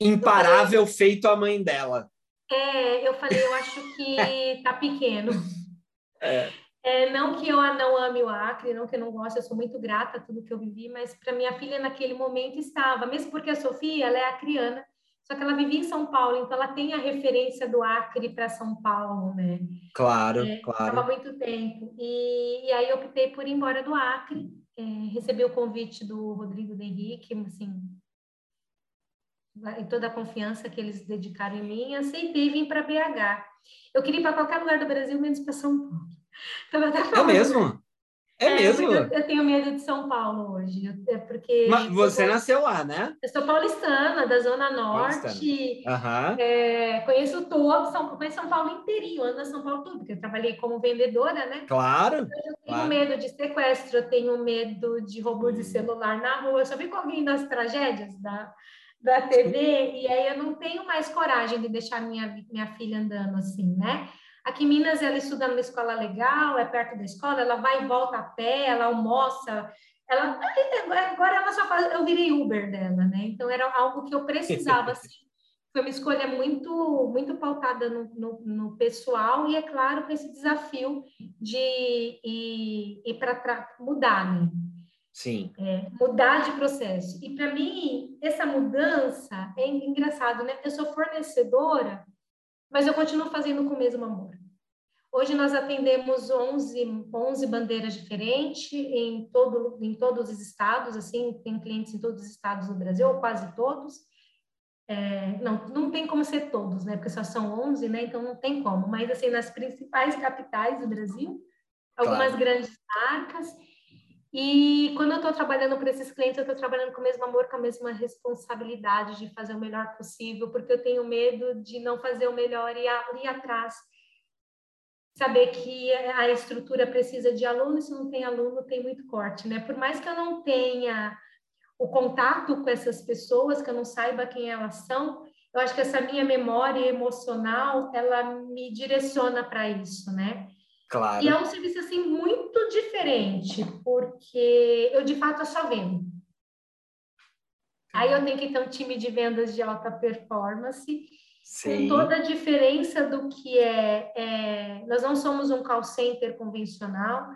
imparável feito a mãe dela. É, eu falei, eu acho que tá pequeno. É. É, não que eu não ame o Acre, não que eu não goste, eu sou muito grata a tudo que eu vivi, mas para minha filha naquele momento estava, mesmo porque a Sofia, ela é acriana, só que ela vivia em São Paulo, então ela tem a referência do Acre para São Paulo, né? Claro, é, claro. Estava muito tempo. E, e, aí eu optei por ir embora do Acre, é, recebi o convite do Rodrigo Henrique, assim, e toda a confiança que eles dedicaram em mim, aceitei vir para BH. Eu queria ir para qualquer lugar do Brasil, menos para São Paulo. Então, até falando, é mesmo? É, é mesmo? Eu, eu, tenho medo de São Paulo hoje. É porque Mas você nasceu lá, né? Eu sou paulistana, da Zona Norte. Uhum. É, conheço todo São, conheço São Paulo inteirinho, ando São Paulo tudo, porque eu trabalhei como vendedora, né? Claro. Eu tenho claro. medo de sequestro, eu tenho medo de roubo de hum. celular na rua. Eu só vi com alguém das tragédias da da TV, e aí eu não tenho mais coragem de deixar minha, minha filha andando assim, né? Aqui em Minas, ela estuda numa escola legal, é perto da escola, ela vai e volta a pé, ela almoça, ela agora ela só faz, eu virei Uber dela, né? Então era algo que eu precisava assim, foi uma escolha muito muito pautada no, no, no pessoal e é claro com esse desafio de ir, ir para mudar, né? Sim. É, mudar de processo. E para mim essa mudança é engraçado, né? Eu sou fornecedora, mas eu continuo fazendo com o mesmo amor. Hoje nós atendemos 11, 11 bandeiras diferentes em, todo, em todos os estados, assim, tem clientes em todos os estados do Brasil, ou quase todos. É, não, não tem como ser todos, né? Porque só são 11, né? Então não tem como. Mas, assim, nas principais capitais do Brasil, algumas claro. grandes marcas. E quando eu estou trabalhando para esses clientes, eu estou trabalhando com o mesmo amor, com a mesma responsabilidade de fazer o melhor possível, porque eu tenho medo de não fazer o melhor e ir atrás. Saber que a estrutura precisa de aluno, se não tem aluno, tem muito corte, né? Por mais que eu não tenha o contato com essas pessoas, que eu não saiba quem elas são, eu acho que essa minha memória emocional, ela me direciona para isso, né? Claro. E é um serviço, assim, muito diferente, porque eu, de fato, eu só vendo. Aí eu tenho que ter um time de vendas de alta performance, Sim. com toda a diferença do que é, é, Nós não somos um call center convencional,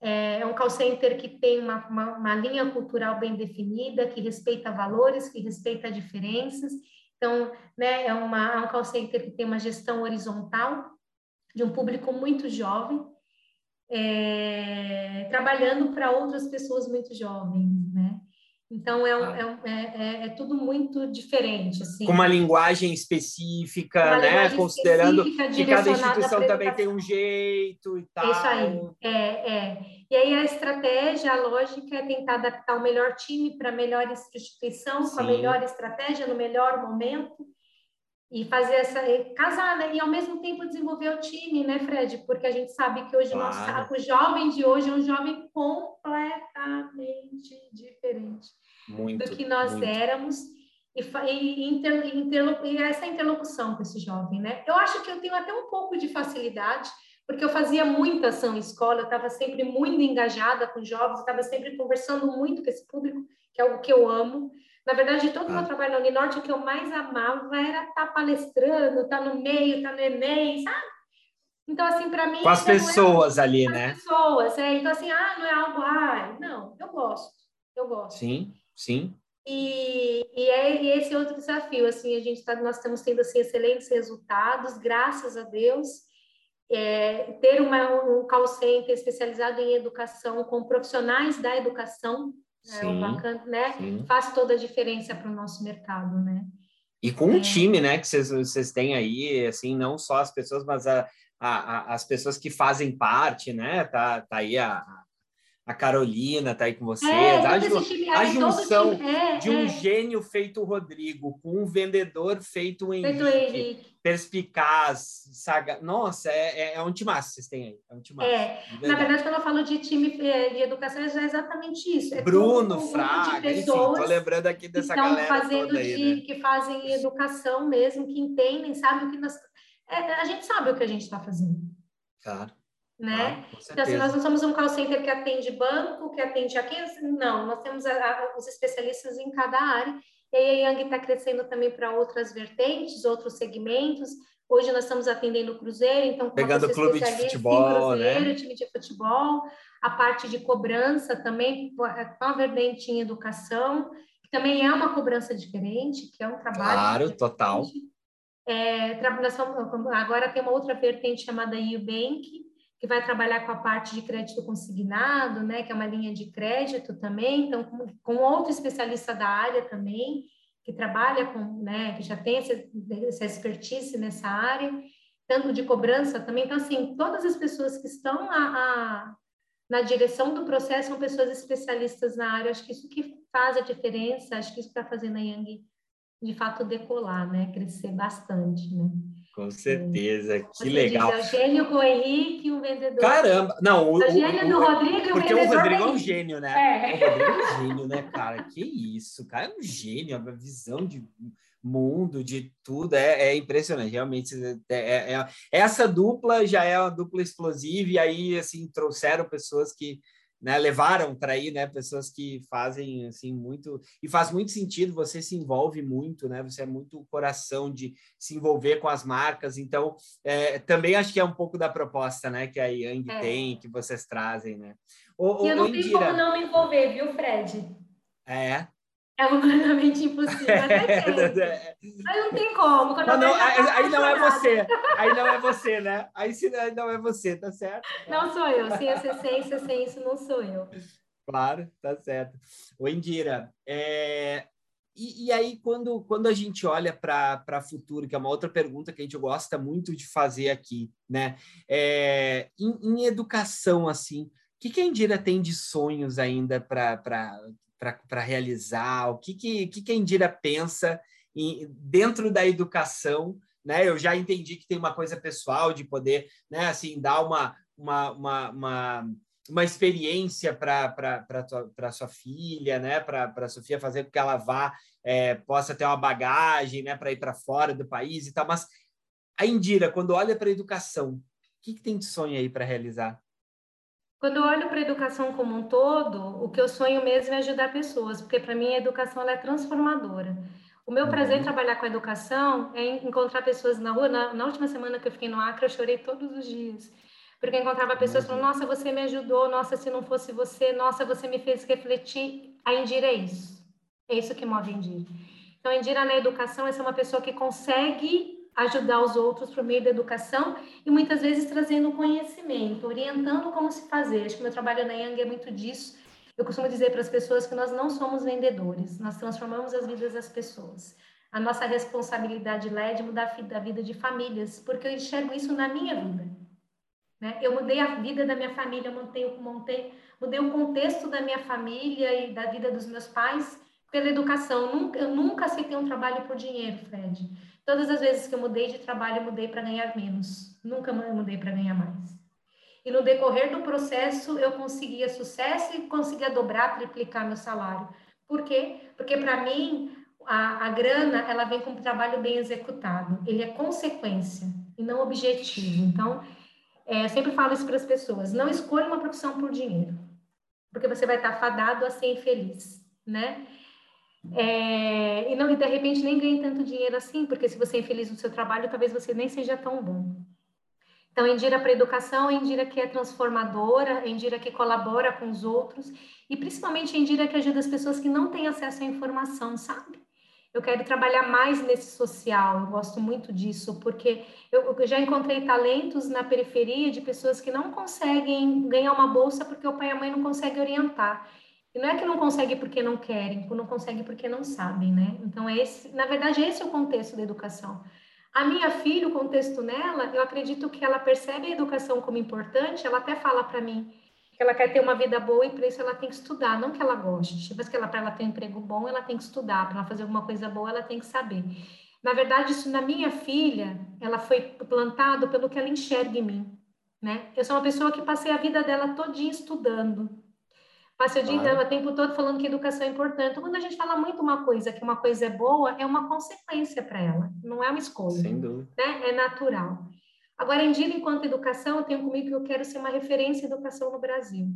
é, é um call center que tem uma, uma, uma, linha cultural bem definida, que respeita valores, que respeita diferenças. Então, né, é, uma, é um call center que tem uma gestão horizontal de um público muito jovem, é, trabalhando para outras pessoas muito jovens, né? Então, é, um, ah. é, é, é, tudo muito diferente. Assim. Com uma linguagem específica, uma né? Linguagem Considerando específica, que cada instituição também tem um jeito e tal. Isso aí, é, é. E aí a estratégia, a lógica é tentar adaptar o melhor time para a melhor instituição, Sim. com a melhor estratégia, no melhor momento, e fazer essa casar, né? E ao mesmo tempo desenvolver o time, né, Fred? Porque a gente sabe que hoje claro. nosso, o jovem de hoje é um jovem completamente diferente muito, do que nós muito. éramos e, e, inter, inter, e essa interlocução com esse jovem, né? Eu acho que eu tenho até um pouco de facilidade porque eu fazia muita ação em escola, eu estava sempre muito engajada com jovens, estava sempre conversando muito com esse público, que é algo que eu amo. Na verdade, todo o meu ah. trabalho na Uninorte, o que eu mais amava era estar tá palestrando, estar tá no meio, estar tá no Enem, sabe? Então, assim, para mim... Com as pessoas é, ali, com né? as pessoas, é. Então, assim, ah, não é algo... Ah, não, eu gosto, eu gosto. Sim, sim. E, e é esse outro desafio, assim, a gente tá, nós estamos tendo, assim, excelentes resultados, graças a Deus, é, ter uma, um call center especializado em educação, com profissionais da educação, é, sim, bacana, né? Sim. faz toda a diferença para o nosso mercado, né? E com é. time, né, que vocês têm aí, assim, não só as pessoas, mas a, a, a, as pessoas que fazem parte, né? Tá, tá aí a, a Carolina tá aí com vocês. É, a, a junção é, de um é. gênio feito o Rodrigo com um vendedor feito o Henrique, feito Henrique. perspicaz, saga. Nossa, é, é, é um timaço que vocês têm aí. É um timaço. É. Na verdade, quando eu falo de time é, de educação, é exatamente isso. Bruno, um Fraga, enfim, tô lembrando aqui dessa que galera fazendo toda aí, de, né? que fazem educação mesmo, que entendem, sabem o que nós... a gente sabe o que a gente está fazendo. Claro né? Ah, então, assim, nós não somos um call center que atende banco, que atende aqui, não, nós temos a, a, os especialistas em cada área, e aí a Yang está crescendo também para outras vertentes, outros segmentos, hoje nós estamos atendendo o Cruzeiro, então... Pegando clube de futebol, cruzeiro, né? time de futebol, a parte de cobrança também, com a vertente em educação, que também é uma cobrança diferente, que é um trabalho... Claro, total. É, agora tem uma outra vertente chamada Eubank, que vai trabalhar com a parte de crédito consignado, né, que é uma linha de crédito também, então com, com outro especialista da área também, que trabalha com, né, que já tem essa, essa expertise nessa área, tanto de cobrança também. Então, assim, todas as pessoas que estão a, a, na direção do processo são pessoas especialistas na área. Acho que isso que faz a diferença, acho que isso está fazendo a Yang, de fato, decolar, né, crescer bastante, né. Com certeza, que Você legal. Diz, é o gênio com o Henrique, o vendedor. Caramba, não, o, o gênio do Rodrigo, porque o, o Rodrigo é um gênio, né? É. O Rodrigo é um gênio, né, cara? Que isso, o cara é um gênio, a visão de mundo, de tudo, é, é impressionante, realmente. É, é, é, essa dupla já é uma dupla explosiva, e aí, assim, trouxeram pessoas que né, levaram para aí, né, pessoas que fazem assim muito e faz muito sentido. Você se envolve muito, né? Você é muito coração de se envolver com as marcas. Então, é, também acho que é um pouco da proposta, né, que a Yang é. tem, que vocês trazem, né? O, e eu não tenho como não me envolver, viu, Fred? É. É humanamente impossível. Até tem. Mas não tem como. Não, não, aí, aí não é você. Aí não é você, né? Aí se não, não é você, tá certo? Não sou eu. Sem essa essência, sem isso, não sou eu. Claro, tá certo. O Indira, é... E, e, aí, quando, quando a gente olha para o futuro, que é uma outra pergunta que a gente gosta muito de fazer aqui, né? É, em, em educação, assim, o que, que a Indira tem de sonhos ainda para para realizar? O que, que, que, a Indira pensa em, dentro da educação? Né? Eu já entendi que tem uma coisa pessoal de poder né, assim, dar uma, uma, uma, uma, uma experiência para sua filha, né? para a Sofia fazer com que ela vá, é, possa ter uma bagagem né? para ir para fora do país e tal. Mas a Indira, quando olha para a educação, o que, que tem de sonho aí para realizar? Quando eu olho para a educação como um todo, o que eu sonho mesmo é ajudar pessoas, porque para mim a educação é transformadora. O meu prazer em uhum. trabalhar com a educação é encontrar pessoas na rua. Na, na, última semana que eu fiquei no Acre, eu chorei todos os dias. Porque eu encontrava pessoas falando, nossa, você me ajudou, nossa, se não fosse você, nossa, você me fez refletir. A Indira é isso. É isso que move a Indira. Então, a Indira na educação, é uma pessoa que consegue ajudar os outros por meio da educação e muitas vezes trazendo conhecimento, orientando como se fazer. Acho que meu trabalho na Yang é muito disso. Eu costumo dizer para as pessoas que nós não somos vendedores, nós transformamos as vidas das pessoas. A nossa responsabilidade lá é de mudar a vida de famílias, porque eu enxergo isso na minha vida. Né? Eu mudei a vida da minha família, eu montei, montei, mudei o contexto da minha família e da vida dos meus pais pela educação. Eu nunca, eu nunca aceitei um trabalho por dinheiro, Fred. Todas as vezes que eu mudei de trabalho, eu mudei para ganhar menos. Nunca mudei para ganhar mais. E no decorrer do processo, eu conseguia sucesso e conseguia dobrar, triplicar meu salário. Por quê? Porque para mim, a, a grana, ela vem com um trabalho bem executado. Ele é consequência e não objetivo. Então, é, sempre falo isso para as pessoas: não escolha uma profissão por dinheiro, porque você vai estar fadado a ser infeliz, né? É, e não de repente nem ganhe tanto dinheiro assim, porque se você é infeliz no seu trabalho, talvez você nem seja tão bom. Então, Indira para educação, Indira que é transformadora, Indira que colabora com os outros e principalmente Indira que ajuda as pessoas que não têm acesso à informação, sabe? Eu quero trabalhar mais nesse social, eu gosto muito disso, porque eu já encontrei talentos na periferia de pessoas que não conseguem ganhar uma bolsa porque o pai e a mãe não conseguem orientar. E não é que não consegue porque não querem, não consegue porque não sabem, né? Então, é esse, na verdade, esse é o contexto da educação. A minha filha, o contexto nela, eu acredito que ela percebe a educação como importante, ela até fala para mim que ela quer ter uma vida boa e para isso ela tem que estudar, não que ela goste, mas que ela para ela ter um emprego bom, ela tem que estudar, para ela fazer alguma coisa boa, ela tem que saber. Na verdade, isso na minha filha, ela foi plantado pelo que ela enxerga em mim, né? Eu sou uma pessoa que passei a vida dela todinha estudando, Passa o dia claro. o tempo todo falando que educação é importante. Quando a gente fala muito uma coisa, que uma coisa é boa, é uma consequência para ela, não é uma escolha. Sem dúvida. Né? É natural. Agora, em dia, enquanto educação, eu tenho comigo que eu quero ser uma referência em educação no Brasil.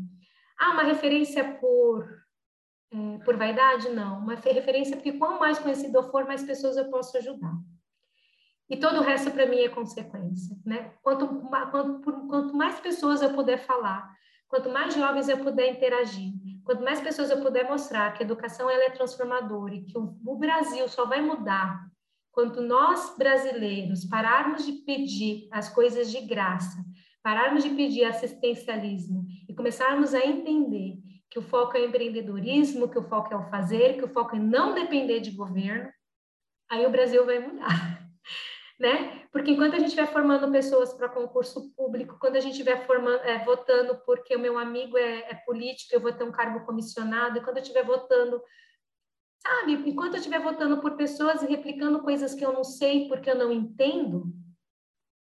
Ah, uma referência por, é, por vaidade? Não. Uma referência porque quanto mais conhecido eu for, mais pessoas eu posso ajudar. E todo o resto, para mim, é consequência. Né? Quanto, quanto, quanto mais pessoas eu puder falar, Quanto mais jovens eu puder interagir, quanto mais pessoas eu puder mostrar que a educação ela é transformadora e que o, o Brasil só vai mudar quanto nós brasileiros pararmos de pedir as coisas de graça, pararmos de pedir assistencialismo e começarmos a entender que o foco é empreendedorismo, que o foco é o fazer, que o foco é não depender de governo, aí o Brasil vai mudar né? Porque enquanto a gente vai formando pessoas para concurso público, quando a gente formando, é, votando porque o meu amigo é, é, político, eu vou ter um cargo comissionado, e quando eu estiver votando, sabe? Enquanto eu estiver votando por pessoas e replicando coisas que eu não sei porque eu não entendo,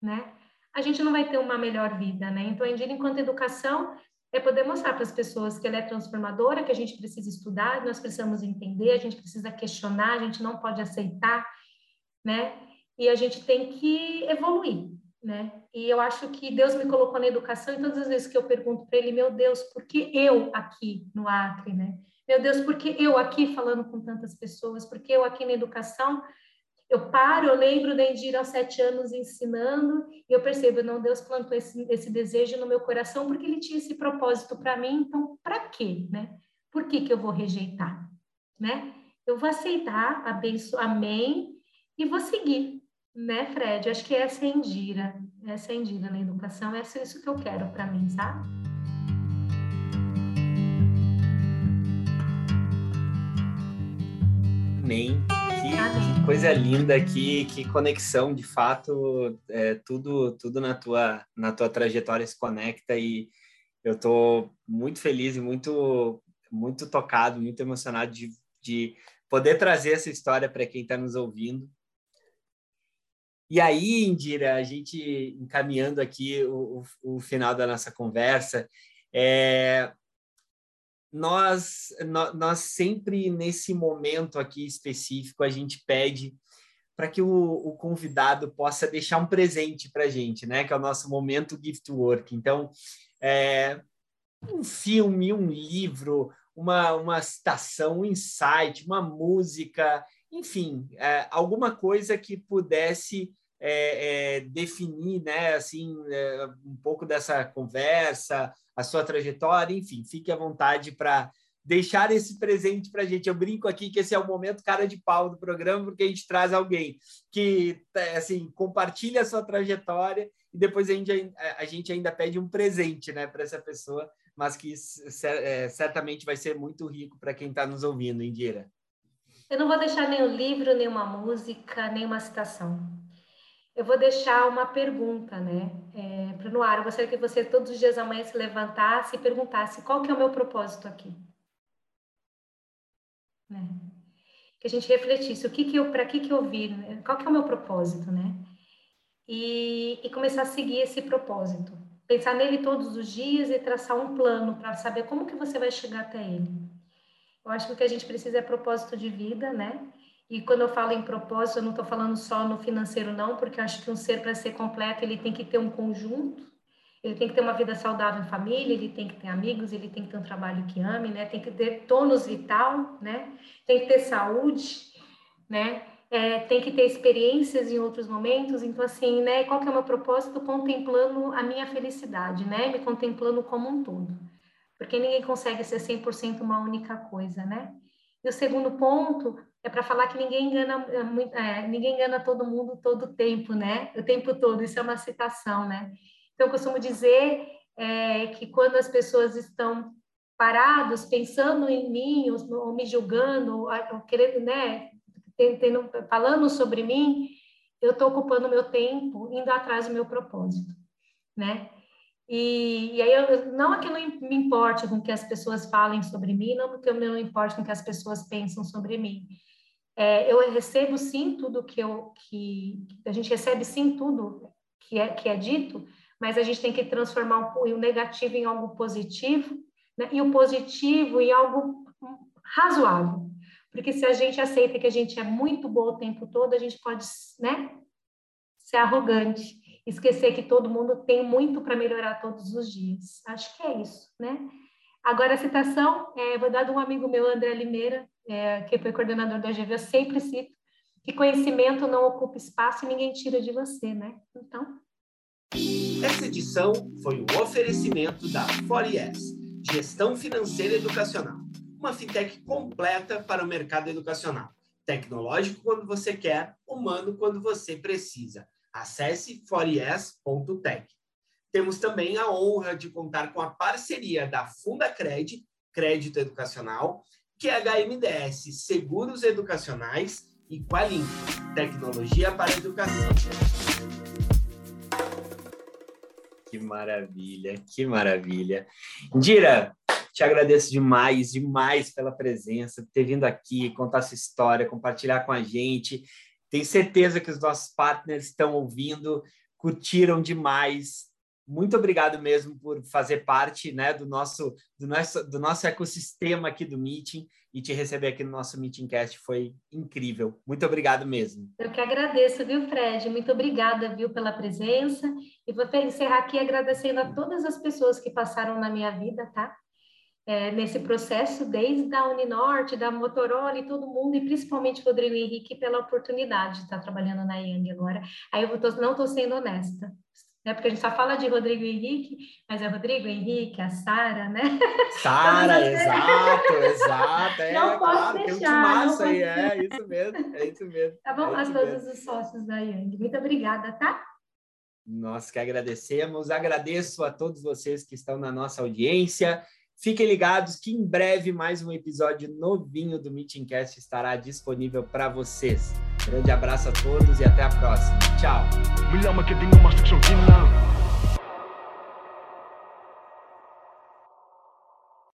né? A gente não vai ter uma melhor vida, né? Então, a Indira, enquanto educação, é poder mostrar para as pessoas que ela é transformadora, que a gente precisa estudar, nós precisamos entender, a gente precisa questionar, a gente não pode aceitar, né? E a gente tem que evoluir. né? E eu acho que Deus me colocou na educação e todas as vezes que eu pergunto para ele, meu Deus, por que eu aqui no Acre, né? Meu Deus, por que eu aqui falando com tantas pessoas? Por que eu aqui na educação? Eu paro, eu lembro da Indira aos sete anos ensinando e eu percebo, não, Deus plantou esse, esse desejo no meu coração porque ele tinha esse propósito para mim, então para quê, né? Por que que eu vou rejeitar, né? Eu vou aceitar, abençoar, amém, e vou seguir, né, Fred? Acho que essa é Indira, essa é Indira na educação, essa é isso que eu quero para mim, sabe? Amém. Que, que, coisa linda, que, que conexão, de fato, é, tudo tudo na tua na tua trajetória se conecta e eu estou muito feliz e muito muito tocado, muito emocionado de, de poder trazer essa história para quem está nos ouvindo. E aí, Indira, a gente encaminhando aqui o, o, o final da nossa conversa, é, nós, nós sempre nesse momento aqui específico a gente pede para que o, o, convidado possa deixar um presente para a gente, né? Que é o nosso momento gift work. Então, é, um filme, um livro, uma, uma citação, um insight, uma música, enfim, é, alguma coisa que pudesse é, é, definir, né, assim, é, um pouco dessa conversa, a sua trajetória, enfim, fique à vontade para deixar esse presente para a gente. Eu brinco aqui que esse é o momento cara de pau do programa, porque a gente traz alguém que, assim, compartilha a sua trajetória e depois a gente, a gente ainda pede um presente, né, para essa pessoa, mas que é, certamente vai ser muito rico para quem está nos ouvindo, Indira. Eu não vou deixar nenhum livro, nenhuma música, nenhuma citação. Eu vou deixar uma pergunta, né, é, para no ar. Eu gostaria que você todos os dias amanhã se levantasse e perguntasse qual que é o meu propósito aqui. Né? Que a gente refletisse o que que eu, para que que eu vim, né? qual que é o meu propósito, né? E, e começar a seguir esse propósito. Pensar nele todos os dias e traçar um plano para saber como que você vai chegar até ele. Eu acho que o que a gente precisa é propósito de vida, né? E quando eu falo em propósito, eu não estou falando só no financeiro, não, porque eu acho que um ser, para ser completo, ele tem que ter um conjunto, ele tem que ter uma vida saudável em família, ele tem que ter amigos, ele tem que ter um trabalho que ame, né? Tem que ter tônus vital, né? Tem que ter saúde, né? É, tem que ter experiências em outros momentos. Então, assim, né? Qual que é o meu propósito? Contemplando a minha felicidade, né? Me contemplando como um todo. Porque ninguém consegue ser 100% uma única coisa, né? E o segundo ponto é para falar que ninguém engana, é, é, ninguém engana todo mundo todo o tempo, né? O tempo todo, isso é uma citação, né? Então, eu costumo dizer é, que quando as pessoas estão parados, pensando em mim, ou, me julgando, ou querendo, né, tendo, falando sobre mim, eu estou ocupando meu tempo indo atrás do meu propósito, né? E, e aí, eu, não é que eu não me importe com que as pessoas falem sobre mim, não porque eu não importe com que as pessoas pensam sobre mim, é, eu recebo sim tudo que eu que a gente recebe sim tudo que é que é dito, mas a gente tem que transformar o, o negativo em algo positivo, né? E o positivo em algo razoável. Porque se a gente aceita que a gente é muito bom o tempo todo, a gente pode, né, ser arrogante, esquecer que todo mundo tem muito para melhorar todos os dias. Acho que é isso, né? Agora a citação, é, vou dar de um amigo meu, André Limeira, é, que foi coordenador da GV, eu sempre cito que conhecimento não ocupa espaço e ninguém tira de você, né? Então. Essa edição foi um oferecimento da 4 Gestão Financeira Educacional, uma fintech completa para o mercado educacional. Tecnológico quando você quer, humano quando você precisa. Acesse 4 Temos também a honra de contar com a parceria da Fundacred, Crédito Educacional, que é Seguros Educacionais e Qualink, Tecnologia para Educação. Que maravilha, que maravilha. Indira, te agradeço demais, demais pela presença, ter vindo aqui, contar sua história, compartilhar com a gente. Tenho certeza que os nossos partners estão ouvindo, curtiram demais. muito obrigado mesmo por fazer parte né, do, nosso, do, nosso, do nosso ecossistema aqui do Meeting e te receber aqui no nosso Meetingcast foi incrível. Muito obrigado mesmo. Eu que agradeço, viu, Fred? Muito obrigada, viu, pela presença. E vou encerrar aqui agradecendo a todas as pessoas que passaram na minha vida, tá? É, nesse processo, desde a Uninorte, da Motorola e todo mundo, e principalmente Rodrigo Henrique, pela oportunidade de estar trabalhando na Yang agora. Aí eu tô, não estou sendo honesta, né? Porque a gente só fala de Rodrigo Henrique, mas é Rodrigo Henrique, a Sara, né? Sara, exato, exato. É, não posso claro, deixar. Massa aí, é isso mesmo, é isso mesmo. Tá bom, é a todos mesmo. os sócios da Yang. Muito obrigada, tá? Nós que agradecemos, agradeço a todos vocês que estão na nossa audiência. Fiquem ligados que em breve mais um episódio novinho do Meetingcast estará disponível para vocês. Grande abraço a todos e até a próxima. Tchau.